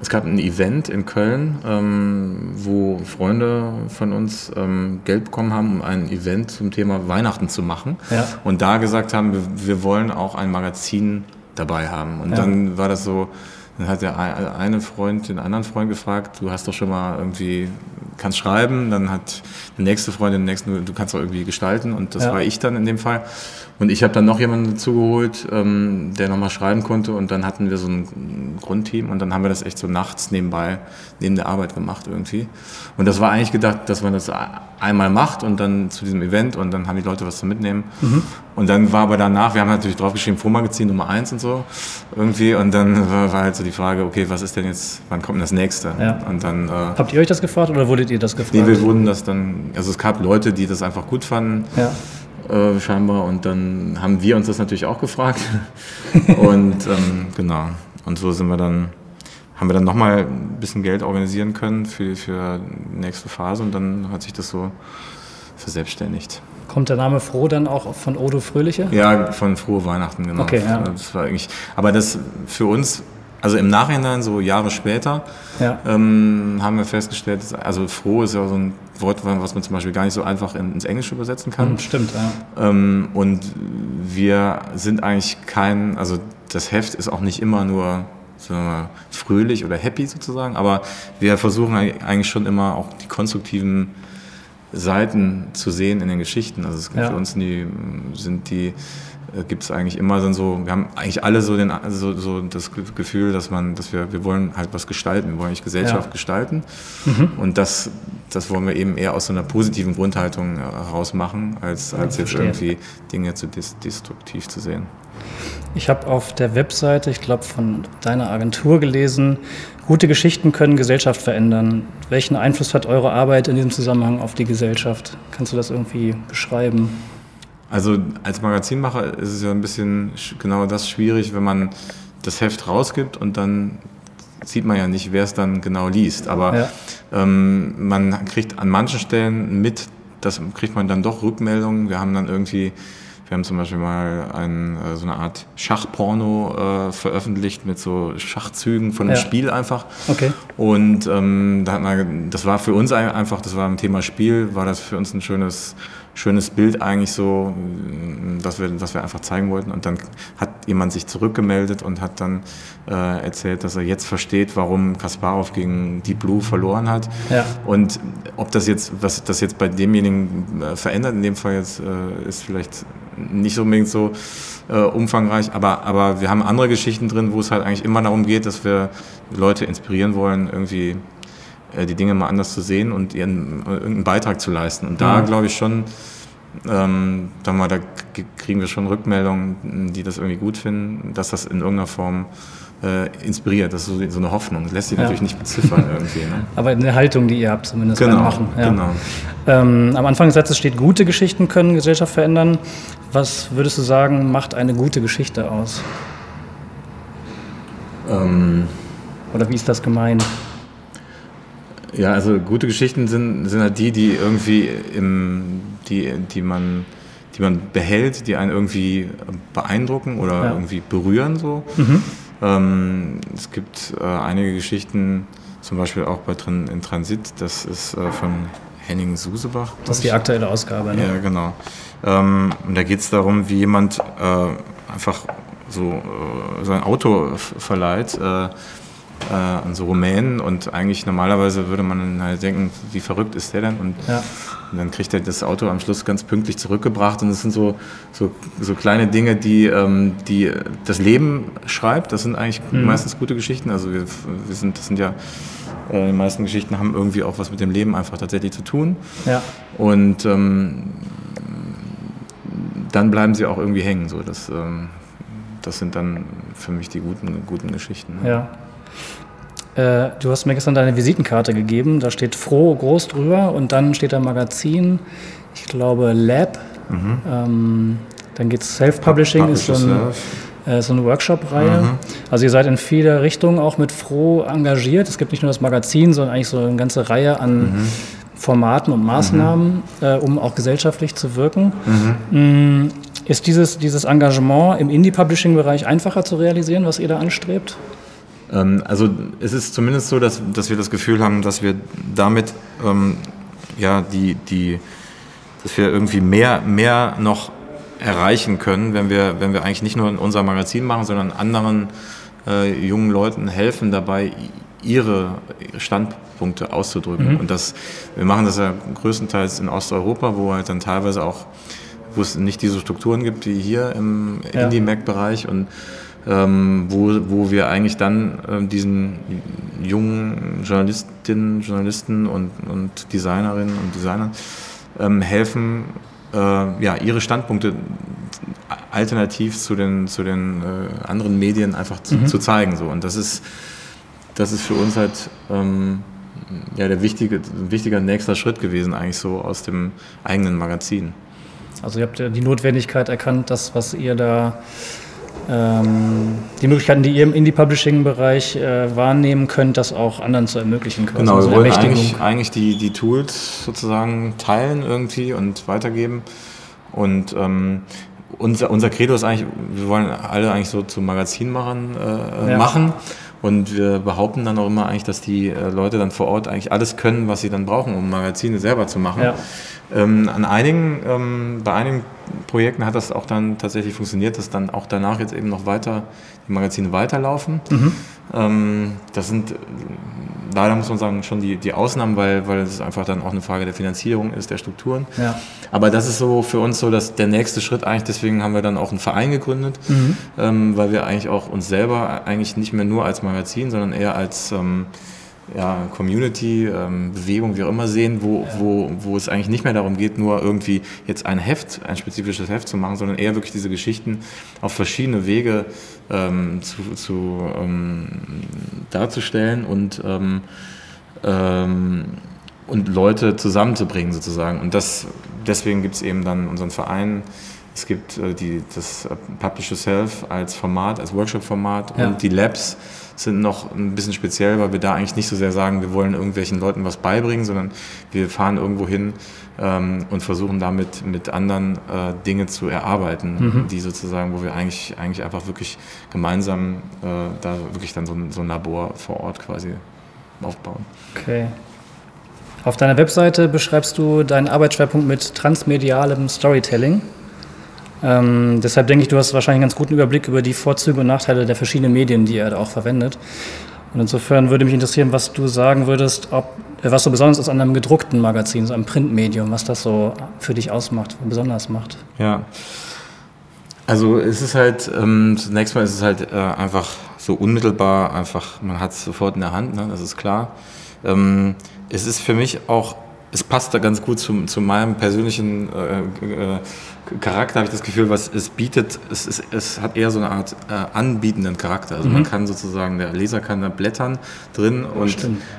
es gab ein Event in Köln, ähm, wo Freunde von uns ähm, Geld bekommen haben, um ein Event zum Thema Weihnachten zu machen. Ja. Und da gesagt haben, wir, wir, wollen auch ein Magazin dabei haben. Und ja. dann war das so, dann hat der eine Freund den anderen Freund gefragt, du hast doch schon mal irgendwie, kannst schreiben, dann hat der nächste Freund den nächsten, du kannst doch irgendwie gestalten und das ja. war ich dann in dem Fall. Und ich habe dann noch jemanden dazugeholt, ähm, der nochmal schreiben konnte und dann hatten wir so ein Grundteam und dann haben wir das echt so nachts nebenbei, neben der Arbeit gemacht irgendwie. Und das war eigentlich gedacht, dass man das einmal macht und dann zu diesem Event und dann haben die Leute was zu mitnehmen. Mhm. Und dann war aber danach, wir haben natürlich draufgeschrieben, Vormagazin Nummer eins und so irgendwie und dann war, war, halt so die Frage, okay, was ist denn jetzt, wann kommt denn das nächste? Ja. Und dann, äh, Habt ihr euch das gefragt oder wurdet ihr das gefragt? Nee, wir wurden das dann, also es gab Leute, die das einfach gut fanden. Ja äh, scheinbar. Und dann haben wir uns das natürlich auch gefragt. und ähm, genau. Und so sind wir dann, haben wir dann nochmal ein bisschen Geld organisieren können für, für die nächste Phase und dann hat sich das so verselbstständigt. Kommt der Name Froh dann auch von Odo Fröhliche? Ja, von Frohe Weihnachten, genau. Okay, ja. Das war eigentlich, aber das für uns also im Nachhinein, so Jahre später, ja. ähm, haben wir festgestellt, also froh ist ja so ein Wort, was man zum Beispiel gar nicht so einfach ins Englische übersetzen kann. Mhm, stimmt, ja. Ähm, und wir sind eigentlich kein, also das Heft ist auch nicht immer nur sagen wir mal, fröhlich oder happy sozusagen, aber wir versuchen eigentlich schon immer auch die konstruktiven Seiten zu sehen in den Geschichten. Also es ja. für uns die, sind die gibt es eigentlich immer dann so, wir haben eigentlich alle so, den, so, so das Gefühl, dass man, dass wir, wir wollen halt was gestalten, wir wollen eigentlich Gesellschaft ja. gestalten. Mhm. Und das, das wollen wir eben eher aus so einer positiven Grundhaltung heraus äh, machen, als, als jetzt irgendwie Dinge zu destruktiv zu sehen. Ich habe auf der Webseite, ich glaube von deiner Agentur gelesen, gute Geschichten können Gesellschaft verändern. Welchen Einfluss hat eure Arbeit in diesem Zusammenhang auf die Gesellschaft? Kannst du das irgendwie beschreiben? Also als Magazinmacher ist es ja ein bisschen genau das schwierig, wenn man das Heft rausgibt und dann sieht man ja nicht, wer es dann genau liest. Aber ja. ähm, man kriegt an manchen Stellen mit, das kriegt man dann doch Rückmeldungen. Wir haben dann irgendwie Wir haben zum Beispiel mal ein, äh, so eine Art Schachporno äh, veröffentlicht mit so Schachzügen von einem ja. Spiel einfach. Okay. Und ähm, da hat man, das war für uns einfach, das war ein Thema Spiel, war das für uns ein schönes schönes Bild eigentlich so, dass wir, dass wir einfach zeigen wollten. Und dann hat jemand sich zurückgemeldet und hat dann äh, erzählt, dass er jetzt versteht, warum Kasparov gegen Deep Blue verloren hat. Ja. Und ob das jetzt, was das jetzt bei demjenigen äh, verändert, in dem Fall jetzt, äh, ist vielleicht nicht unbedingt so äh, umfangreich, aber, aber wir haben andere Geschichten drin, wo es halt eigentlich immer darum geht, dass wir Leute inspirieren wollen, irgendwie die Dinge mal anders zu sehen und ihren äh, irgendeinen Beitrag zu leisten. Und da mhm. glaube ich schon, ähm, dann mal, da kriegen wir schon Rückmeldungen, die das irgendwie gut finden, dass das in irgendeiner Form äh, inspiriert. Das ist so, so, eine Hoffnung. Das lässt sich ja. natürlich nicht beziffern irgendwie. Ne? Aber eine Haltung, die ihr habt, zumindest genau, beim Machen. Ja. Genau. Ähm, am Anfang des Satzes steht, gute Geschichten können Gesellschaft verändern. Was würdest du sagen, macht eine gute Geschichte aus? Ähm, Oder wie ist das gemeint? Ja, also gute Geschichten sind, sind halt die, die irgendwie im, die, die man die man behält, die einen irgendwie beeindrucken oder ja. irgendwie berühren so. Mhm. Ähm, es gibt äh, einige Geschichten, zum Beispiel auch bei Tran in Transit, das ist äh, von Henning Susebach. Das ist die aktuelle Ausgabe, ne? Ja, genau. Ähm, und da geht es darum, wie jemand äh, einfach so äh, sein Auto verleiht äh, an so Rumänen und eigentlich normalerweise würde man halt denken, wie verrückt ist der denn? Und, ja. und, dann kriegt er das Auto am Schluss ganz pünktlich zurückgebracht und das sind so, so, so kleine Dinge, die, ähm, die das Leben schreibt. Das sind eigentlich mhm. meistens gute Geschichten. Also wir, wir sind, das sind ja äh, die meisten Geschichten haben irgendwie auch was mit dem Leben einfach tatsächlich zu tun. Ja. Und ähm, dann bleiben sie auch irgendwie hängen. So. Das, ähm, das sind dann für mich die guten, guten Geschichten. Ja. Äh, du hast mir gestern deine Visitenkarte gegeben, da steht Froh groß drüber und dann steht da Magazin, ich glaube Lab. Mhm. Ähm, dann geht es Self-Publishing, ist so, ein, äh, so eine Workshop-Reihe. Mhm. Also ihr seid in viele Richtungen auch mit Froh engagiert. Es gibt nicht nur das Magazin, sondern eigentlich so eine ganze Reihe an mhm. Formaten und Maßnahmen, mhm. äh, um auch gesellschaftlich zu wirken. Mhm. Mm, ist dieses, dieses Engagement im Indie-Publishing-Bereich einfacher zu realisieren, was ihr da anstrebt? Ähm, also es ist zumindest so, dass, dass wir das Gefühl haben, dass wir damit ähm, ja, die, die, dass wir irgendwie mehr, mehr noch erreichen können, wenn wir, wenn wir eigentlich nicht nur in unser Magazin machen, sondern anderen äh, jungen Leuten helfen dabei, ihre Standpunkte auszudrücken. Mhm. Und das, wir machen das ja größtenteils in Osteuropa, wo halt dann teilweise auch, wo es nicht diese Strukturen gibt wie hier im ja. Indie-Mac-Bereich und ähm, wo, wo wir eigentlich dann äh, diesen jungen Journalistinnen, Journalisten und, und Designerinnen und Designern ähm, helfen, äh, ja, ihre Standpunkte alternativ zu den, zu den äh, anderen Medien einfach zu, mhm. zu, zeigen. So. Und das ist, das ist für uns halt ähm, ja, der wichtige, wichtiger nächster Schritt gewesen, eigentlich so aus dem eigenen Magazin. Also ihr habt ja die Notwendigkeit erkannt, das, was ihr da ähm, die Möglichkeiten, die ihr im Indie-Publishing-Bereich äh, wahrnehmen könnt, das auch anderen zu ermöglichen. Quasi. Genau, wir wollen eigentlich, eigentlich die, die Tools sozusagen teilen irgendwie und weitergeben. Und ähm, unser, unser Credo ist eigentlich, wir wollen alle eigentlich so zu Magazinmachern äh, ja. machen. Und wir behaupten dann auch immer eigentlich, dass die äh, Leute dann vor Ort eigentlich alles können, was sie dann brauchen, um Magazine selber zu machen. Ja. Ähm, an einigen, ähm, bei einigen Projekten hat das auch dann tatsächlich funktioniert, dass dann auch danach jetzt eben noch weiter die Magazine weiterlaufen. Mhm. Ähm, das sind leider muss man sagen schon die, die Ausnahmen, weil, weil es einfach dann auch eine Frage der Finanzierung ist, der Strukturen. Ja. Aber das ist so für uns so, dass der nächste Schritt eigentlich, deswegen haben wir dann auch einen Verein gegründet, mhm. ähm, weil wir eigentlich auch uns selber eigentlich nicht mehr nur als Magazin, sondern eher als ähm, ja, Community, ähm, Bewegung, wie auch immer sehen, wo, wo, wo es eigentlich nicht mehr darum geht, nur irgendwie jetzt ein Heft, ein spezifisches Heft zu machen, sondern eher wirklich diese Geschichten auf verschiedene Wege ähm, zu, zu ähm, darzustellen und, ähm, ähm, und Leute zusammenzubringen sozusagen. Und das, deswegen gibt es eben dann unseren Verein, Es gibt äh, die, das äh, Publish Yourself als Format, als Workshop-Format Ja. und die Labs sind noch ein bisschen speziell, weil wir da eigentlich nicht so sehr sagen, wir wollen irgendwelchen Leuten was beibringen, sondern wir fahren irgendwo hin ähm, und versuchen damit mit anderen äh, Dinge zu erarbeiten, die sozusagen, wo wir eigentlich, eigentlich einfach wirklich gemeinsam äh, da wirklich dann so ein, so ein Labor vor Ort quasi aufbauen. Okay. Auf deiner Webseite beschreibst du deinen Arbeitsschwerpunkt mit transmedialem Storytelling. Ähm, deshalb denke ich, du hast wahrscheinlich einen ganz guten Überblick über die Vorzüge und Nachteile der verschiedenen Medien, die er da auch verwendet. Und insofern würde mich interessieren, was du sagen würdest, ob, äh, was so besonders ist an einem gedruckten Magazin, so einem Printmedium, was das so für dich ausmacht, besonders macht. Ja. Also es ist halt, ähm, zunächst mal ist es halt äh, einfach so unmittelbar, einfach, man hat es sofort in der Hand, ne, das ist klar. Ähm, es ist für mich auch, es passt da ganz gut zu, zu meinem persönlichen äh, äh, Charakter, habe ich das Gefühl, was es bietet, es, ist, es hat eher so eine Art äh, anbietenden Charakter. Also man kann sozusagen, der Leser kann da blättern drin und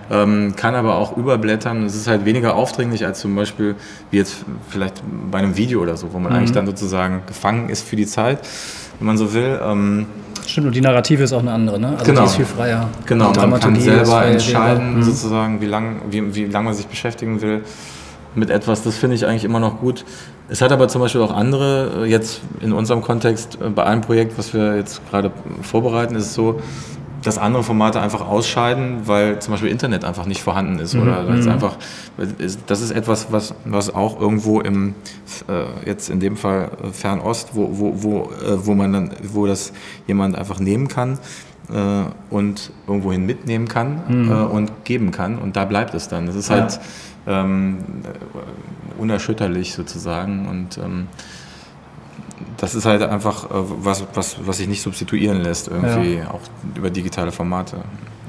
ähm, kann aber auch überblättern. Es ist halt weniger aufdringlich als zum Beispiel, wie jetzt vielleicht bei einem Video oder so, wo man eigentlich dann sozusagen gefangen ist für die Zeit, wenn man so will. Ähm, Stimmt, und die Narrative ist auch eine andere, ne? Also Genau. die ist viel freier. Genau, man kann selber entscheiden. Mhm. sozusagen, wie lange wie, wie lang man sich beschäftigen will mit etwas. Das finde ich eigentlich immer noch gut. Es hat aber zum Beispiel auch andere, äh, jetzt in unserem Kontext, äh, bei einem Projekt, was wir jetzt gerade vorbereiten, ist es so, dass andere Formate einfach ausscheiden, weil zum Beispiel Internet einfach nicht vorhanden ist. Oder weil es einfach, ist- das ist etwas, was, was auch irgendwo im, äh, jetzt in dem Fall äh, Fernost, wo, wo, wo, äh, wo man dann, wo das jemand einfach nehmen kann äh, und irgendwohin mitnehmen kann äh, und geben kann. Und da bleibt es dann. Das ist Ja. halt ähm, äh, unerschütterlich sozusagen. Und ähm, das ist halt einfach äh, was, was, was sich nicht substituieren lässt, irgendwie auch über digitale Formate.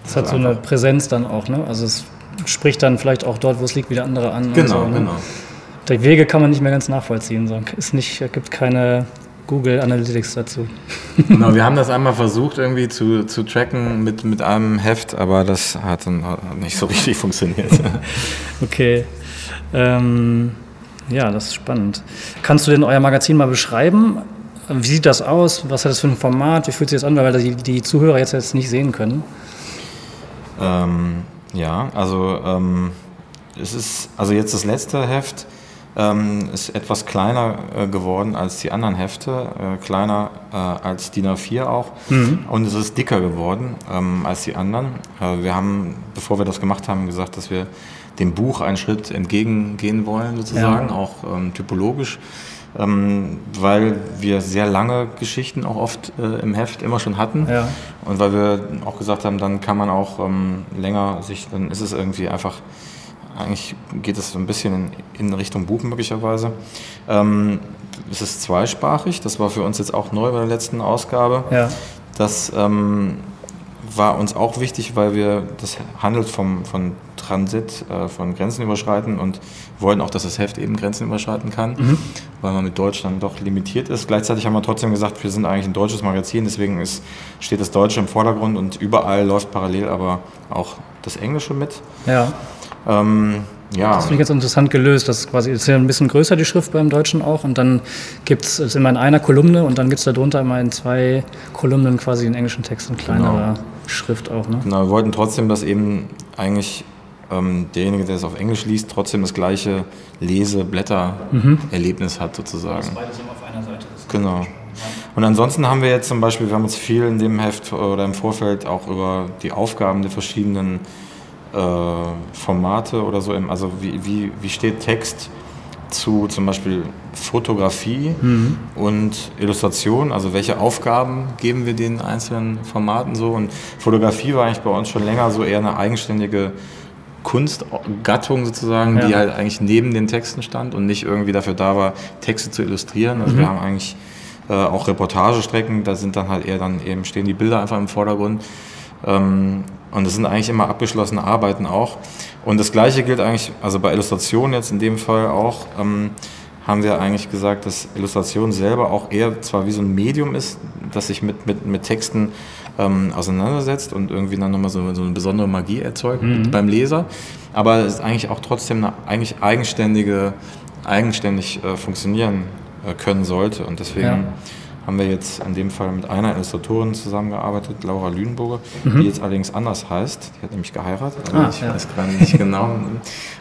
Es hat so eine Präsenz dann auch, ne? Also es spricht dann vielleicht auch dort, wo es liegt, wieder andere an. Genau, so, ne? genau. Die Wege kann man nicht mehr ganz nachvollziehen. So. Nicht, es gibt keine Google Analytics dazu. genau. Wir haben das einmal versucht irgendwie zu, zu tracken mit, mit einem Heft, aber das hat dann nicht so richtig funktioniert. Okay. Ähm, ja, das ist spannend. Kannst du denn euer Magazin mal beschreiben? Wie sieht das aus? Was hat das für ein Format? Wie fühlt sich das an? Weil die, die Zuhörer jetzt, jetzt nicht sehen können. Ähm, ja, also ähm, es ist, also jetzt das letzte Heft ähm, ist etwas kleiner äh, geworden als die anderen Hefte, äh, kleiner äh, als DIN A4 auch und es ist dicker geworden ähm, als die anderen. Äh, wir haben, bevor wir das gemacht haben, gesagt, dass wir dem Buch einen Schritt entgegengehen wollen, sozusagen, Ja. auch ähm, typologisch. Ähm, weil wir sehr lange Geschichten auch oft äh, im Heft immer schon hatten. Ja. Und weil wir auch gesagt haben, dann kann man auch ähm, länger sich, dann ist es irgendwie einfach, eigentlich geht es so ein bisschen in, in Richtung Buch möglicherweise. Ähm, es ist zweisprachig, das war für uns jetzt auch neu bei der letzten Ausgabe. Ja. Das ähm, war uns auch wichtig, weil wir, das handelt vom, von Transit, äh, von Grenzen überschreiten und wollen auch, dass das Heft eben Grenzen überschreiten kann, weil man mit Deutsch dann doch limitiert ist. Gleichzeitig haben wir trotzdem gesagt, wir sind eigentlich ein deutsches Magazin, deswegen ist, steht das Deutsche im Vordergrund und überall läuft parallel aber auch das Englische mit. Ja. Ähm, ja, Das finde ich jetzt interessant gelöst. Das ist quasi ist ja ein bisschen größer, die Schrift beim Deutschen auch. Und dann gibt es immer in einer Kolumne und dann gibt es darunter immer in zwei Kolumnen quasi den englischen Text in kleinerer Schrift auch. Ne? Genau, wir wollten trotzdem, dass eben eigentlich ähm, derjenige, der es auf Englisch liest, trotzdem das gleiche Lese-Blätter-Erlebnis hat sozusagen. Beides immer auf einer Seite ist. Genau. Und ansonsten haben wir jetzt zum Beispiel, wir haben uns viel in dem Heft oder im Vorfeld auch über die Aufgaben der verschiedenen Formate oder so, im, also wie, wie, wie steht Text zu zum Beispiel Fotografie und Illustration, also welche Aufgaben geben wir den einzelnen Formaten so und Fotografie war eigentlich bei uns schon länger so eher eine eigenständige Kunstgattung sozusagen, die Ja. halt eigentlich neben den Texten stand und nicht irgendwie dafür da war, Texte zu illustrieren. Also wir haben eigentlich äh, auch Reportagestrecken, da sind dann halt eher dann eben stehen die Bilder einfach im Vordergrund. Ähm, und das sind eigentlich immer abgeschlossene Arbeiten auch. Und das Gleiche gilt eigentlich, also bei Illustration jetzt in dem Fall auch, ähm, haben wir eigentlich gesagt, dass Illustration selber auch eher zwar wie so ein Medium ist, das sich mit, mit, mit Texten ähm, auseinandersetzt und irgendwie dann nochmal so, so eine besondere Magie erzeugt beim Leser, aber es eigentlich auch trotzdem eine eigentlich eigenständige, eigenständig äh, funktionieren äh, können sollte. Und deswegen ja. Haben wir jetzt in dem Fall mit einer Illustratorin zusammengearbeitet, Laura Lüdenburger, mhm. die jetzt allerdings anders heißt. Die hat nämlich geheiratet, ah, ich ja. weiß gerade nicht genau.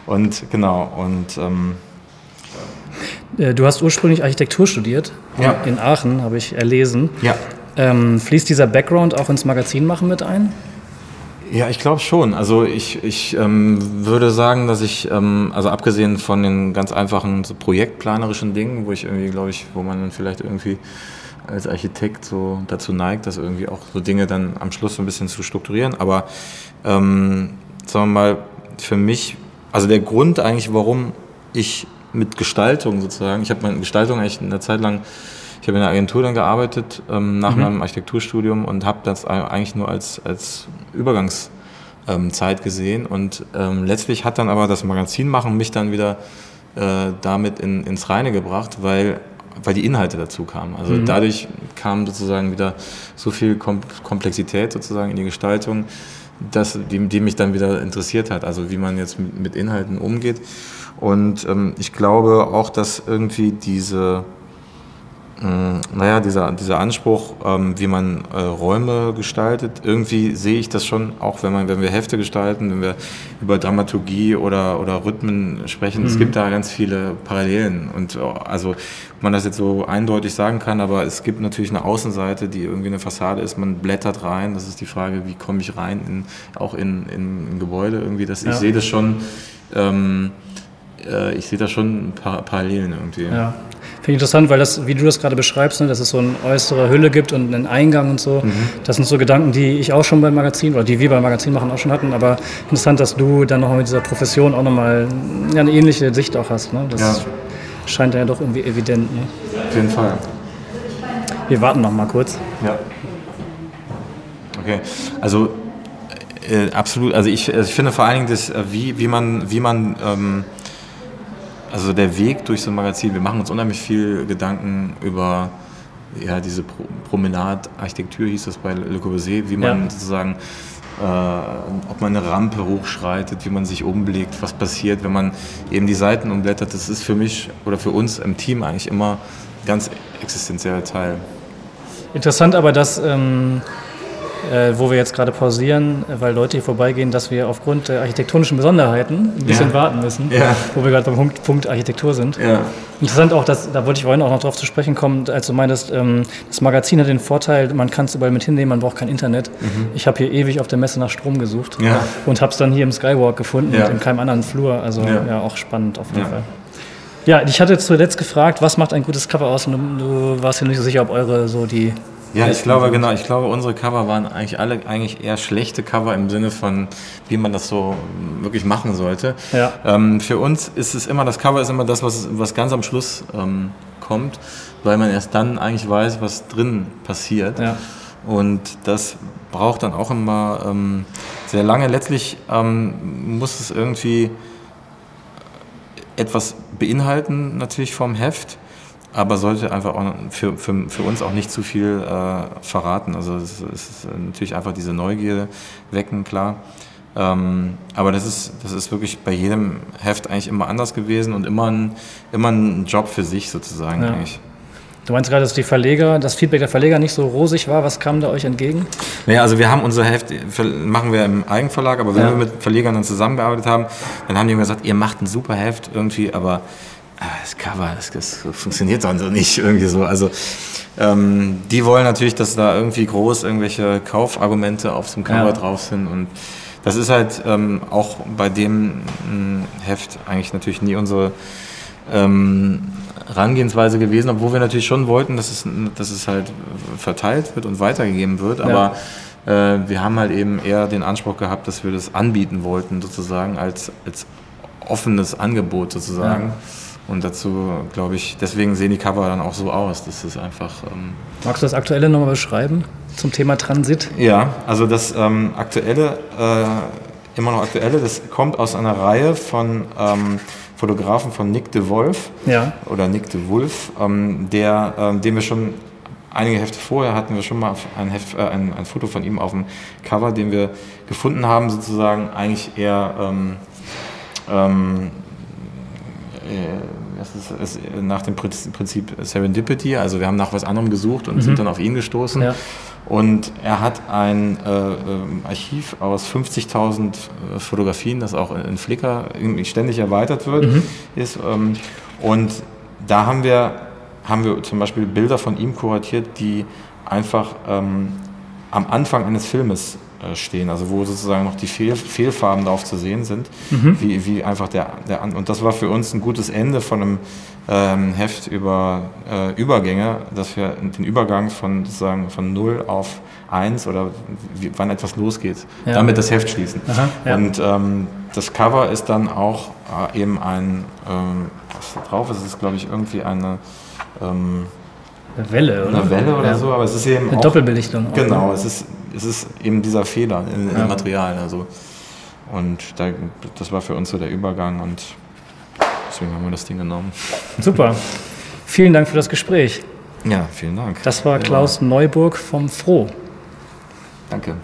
Und genau, und ähm, äh, Du hast ursprünglich Architektur studiert ja. in Aachen, habe ich erlesen. Ja. Ähm, fließt dieser Background auch ins Magazinmachen mit ein? Ja, ich glaube schon. Also ich, ich ähm, würde sagen, dass ich, ähm, also abgesehen von den ganz einfachen so projektplanerischen Dingen, wo ich irgendwie, glaube ich, wo man dann vielleicht irgendwie als Architekt so dazu neigt, das irgendwie auch so Dinge dann am Schluss so ein bisschen zu strukturieren. Aber ähm, sagen wir mal, für mich, also der Grund eigentlich, warum ich mit Gestaltung sozusagen, ich habe meine Gestaltung eigentlich eine Zeit lang ich habe in einer Agentur dann gearbeitet ähm, nach mhm. meinem Architekturstudium und habe das eigentlich nur als, als Übergangszeit ähm, gesehen. Und ähm, letztlich hat dann aber das Magazinmachen mich dann wieder äh, damit in, ins Reine gebracht, weil, weil die Inhalte dazu kamen. Also mhm. dadurch kam sozusagen wieder so viel Kom Komplexität sozusagen in die Gestaltung, dass, die, die mich dann wieder interessiert hat. Also wie man jetzt mit, Inhalten umgeht. Und ähm, ich glaube auch, dass irgendwie diese naja, dieser, dieser Anspruch, ähm, wie man äh, Räume gestaltet, irgendwie sehe ich das schon, auch wenn, man, wenn wir Hefte gestalten, wenn wir über Dramaturgie oder, oder Rhythmen sprechen, mhm. es gibt da ganz viele Parallelen. Und äh, also, ob man das jetzt so eindeutig sagen kann, aber es gibt natürlich eine Außenseite, die irgendwie eine Fassade ist, man blättert rein, das ist die Frage, wie komme ich rein, in, auch in, in, in Gebäude irgendwie, das, ja. ich sehe das schon, ähm, äh, ich sehe da schon Parallelen irgendwie. Ja. Finde ich interessant, weil das, wie du das gerade beschreibst, ne, dass es so eine äußere Hülle gibt und einen Eingang und so. Mhm. Das sind so Gedanken, die ich auch schon beim Magazin oder die wir beim Magazin machen auch schon hatten. Aber interessant, dass du dann nochmal mit dieser Profession auch nochmal ja, eine ähnliche Sicht auch hast. Ne? Das ja. scheint ja doch irgendwie evident. Ne? Auf jeden Fall. Wir warten noch mal kurz. Ja. Okay, also äh, absolut. Also ich, also ich finde vor allen Dingen, das, äh, wie, wie man, wie man ähm, also der Weg durch so ein Magazin, wir machen uns unheimlich viel Gedanken über ja, diese Pro Promenade-Architektur, hieß das bei Le Corbusier, wie man ja. sozusagen, äh, ob man eine Rampe hochschreitet, wie man sich umblickt, was passiert, wenn man eben die Seiten umblättert. Das ist für mich oder für uns im Team eigentlich immer ein ganz existenzieller Teil. Interessant aber, dass ähm, äh, wo wir jetzt gerade pausieren, weil Leute hier vorbeigehen, dass wir aufgrund der architektonischen Besonderheiten ein bisschen ja. warten müssen, ja. wo wir gerade beim Punkt, Punkt Architektur sind. Ja. Interessant auch, dass, da wollte ich vorhin auch noch drauf zu sprechen kommen, als du meintest, ähm, das Magazin hat den Vorteil, man kann es überall mit hinnehmen, man braucht kein Internet. Mhm. Ich habe hier ewig auf der Messe nach Strom gesucht und habe es dann hier im Skywalk gefunden und in keinem anderen Flur. Also ja, auch spannend auf jeden Fall. Ja, ich hatte zuletzt gefragt, was macht ein gutes Cover aus? Und du, du warst dir nicht so sicher, ob eure so die ja, ich glaube, genau. Ich glaube, unsere Cover waren eigentlich alle eigentlich eher schlechte Cover im Sinne von, wie man das so wirklich machen sollte. Ja. Ähm, für uns ist es immer, das Cover ist immer das, was, was ganz am Schluss ähm, kommt, weil man erst dann eigentlich weiß, was drin passiert. Ja. Und das braucht dann auch immer ähm, sehr lange. Letztlich ähm, muss es irgendwie etwas beinhalten, natürlich vom Heft aber sollte einfach auch für, für, für uns auch nicht zu viel äh, verraten. Also es, ist natürlich einfach diese Neugierde wecken, klar. Ähm, aber das ist, das ist wirklich bei jedem Heft eigentlich immer anders gewesen und immer ein, immer ein Job für sich sozusagen ja. eigentlich. Du meinst gerade, dass die Verleger, das Feedback der Verleger nicht so rosig war. Was kam da euch entgegen? Naja, also wir haben unser Heft, machen wir im Eigenverlag, aber wenn ja. wir mit Verlegern dann zusammengearbeitet haben, dann haben die immer gesagt, ihr macht ein super Heft irgendwie, aber das Cover, das, das funktioniert dann so nicht irgendwie so. Also ähm, die wollen natürlich, dass da irgendwie groß irgendwelche Kaufargumente auf dem Cover ja. drauf sind und das ist halt ähm, auch bei dem ähm, Heft eigentlich natürlich nie unsere ähm, Herangehensweise gewesen, obwohl wir natürlich schon wollten, dass es, dass es halt verteilt wird und weitergegeben wird, aber ja. äh, wir haben halt eben eher den Anspruch gehabt, dass wir das anbieten wollten sozusagen als, als offenes Angebot sozusagen. Ja. Und dazu, glaube ich, deswegen sehen die Cover dann auch so aus. Das ist einfach. Ähm Magst du das Aktuelle nochmal beschreiben zum Thema Transit? Ja, also das ähm, Aktuelle, äh, immer noch Aktuelle, das kommt aus einer Reihe von ähm, Fotografen von Nick de Wolf ja. oder Nick de Wolf, ähm, der, ähm, den wir schon einige Hefte vorher hatten wir schon mal ein, Heft, äh, ein, ein, Foto von ihm auf dem Cover, den wir gefunden haben, sozusagen eigentlich eher ähm, ähm, äh, Das ist, ist nach dem Prinzip Serendipity. Also wir haben nach was anderem gesucht und mhm. sind dann auf ihn gestoßen. Ja. Und er hat ein äh, ähm, Archiv aus 50.000 äh, Fotografien, das auch in Flickr ständig erweitert wird. Mhm. Ist, ähm, und da haben wir, haben wir zum Beispiel Bilder von ihm kuratiert, die einfach ähm, am Anfang eines Filmes äh, stehen, also wo sozusagen noch die Fehl, Fehlfarben darauf zu sehen sind, mhm. wie, wie einfach der, der und das war für uns ein gutes Ende von einem ähm, Heft über äh, Übergänge, dass wir den Übergang von sozusagen von 0 auf 1 oder wie, wann etwas losgeht, ja. damit das Heft schließen. Aha, ja. Und ähm, das Cover ist dann auch äh, eben ein, ähm, was da drauf ist, ist glaube ich irgendwie eine ähm, eine Welle, oder? Eine Welle oder ja. so, aber es ist eben. Eine auch, Doppelbelichtung. Genau, es ist, es ist eben dieser Fehler ja. im Material. Also. Und da, das war für uns so der Übergang und deswegen haben wir das Ding genommen. Super. Vielen Dank für das Gespräch. Ja, vielen Dank. Das war Klaus. Neuburg vom Froh. Danke.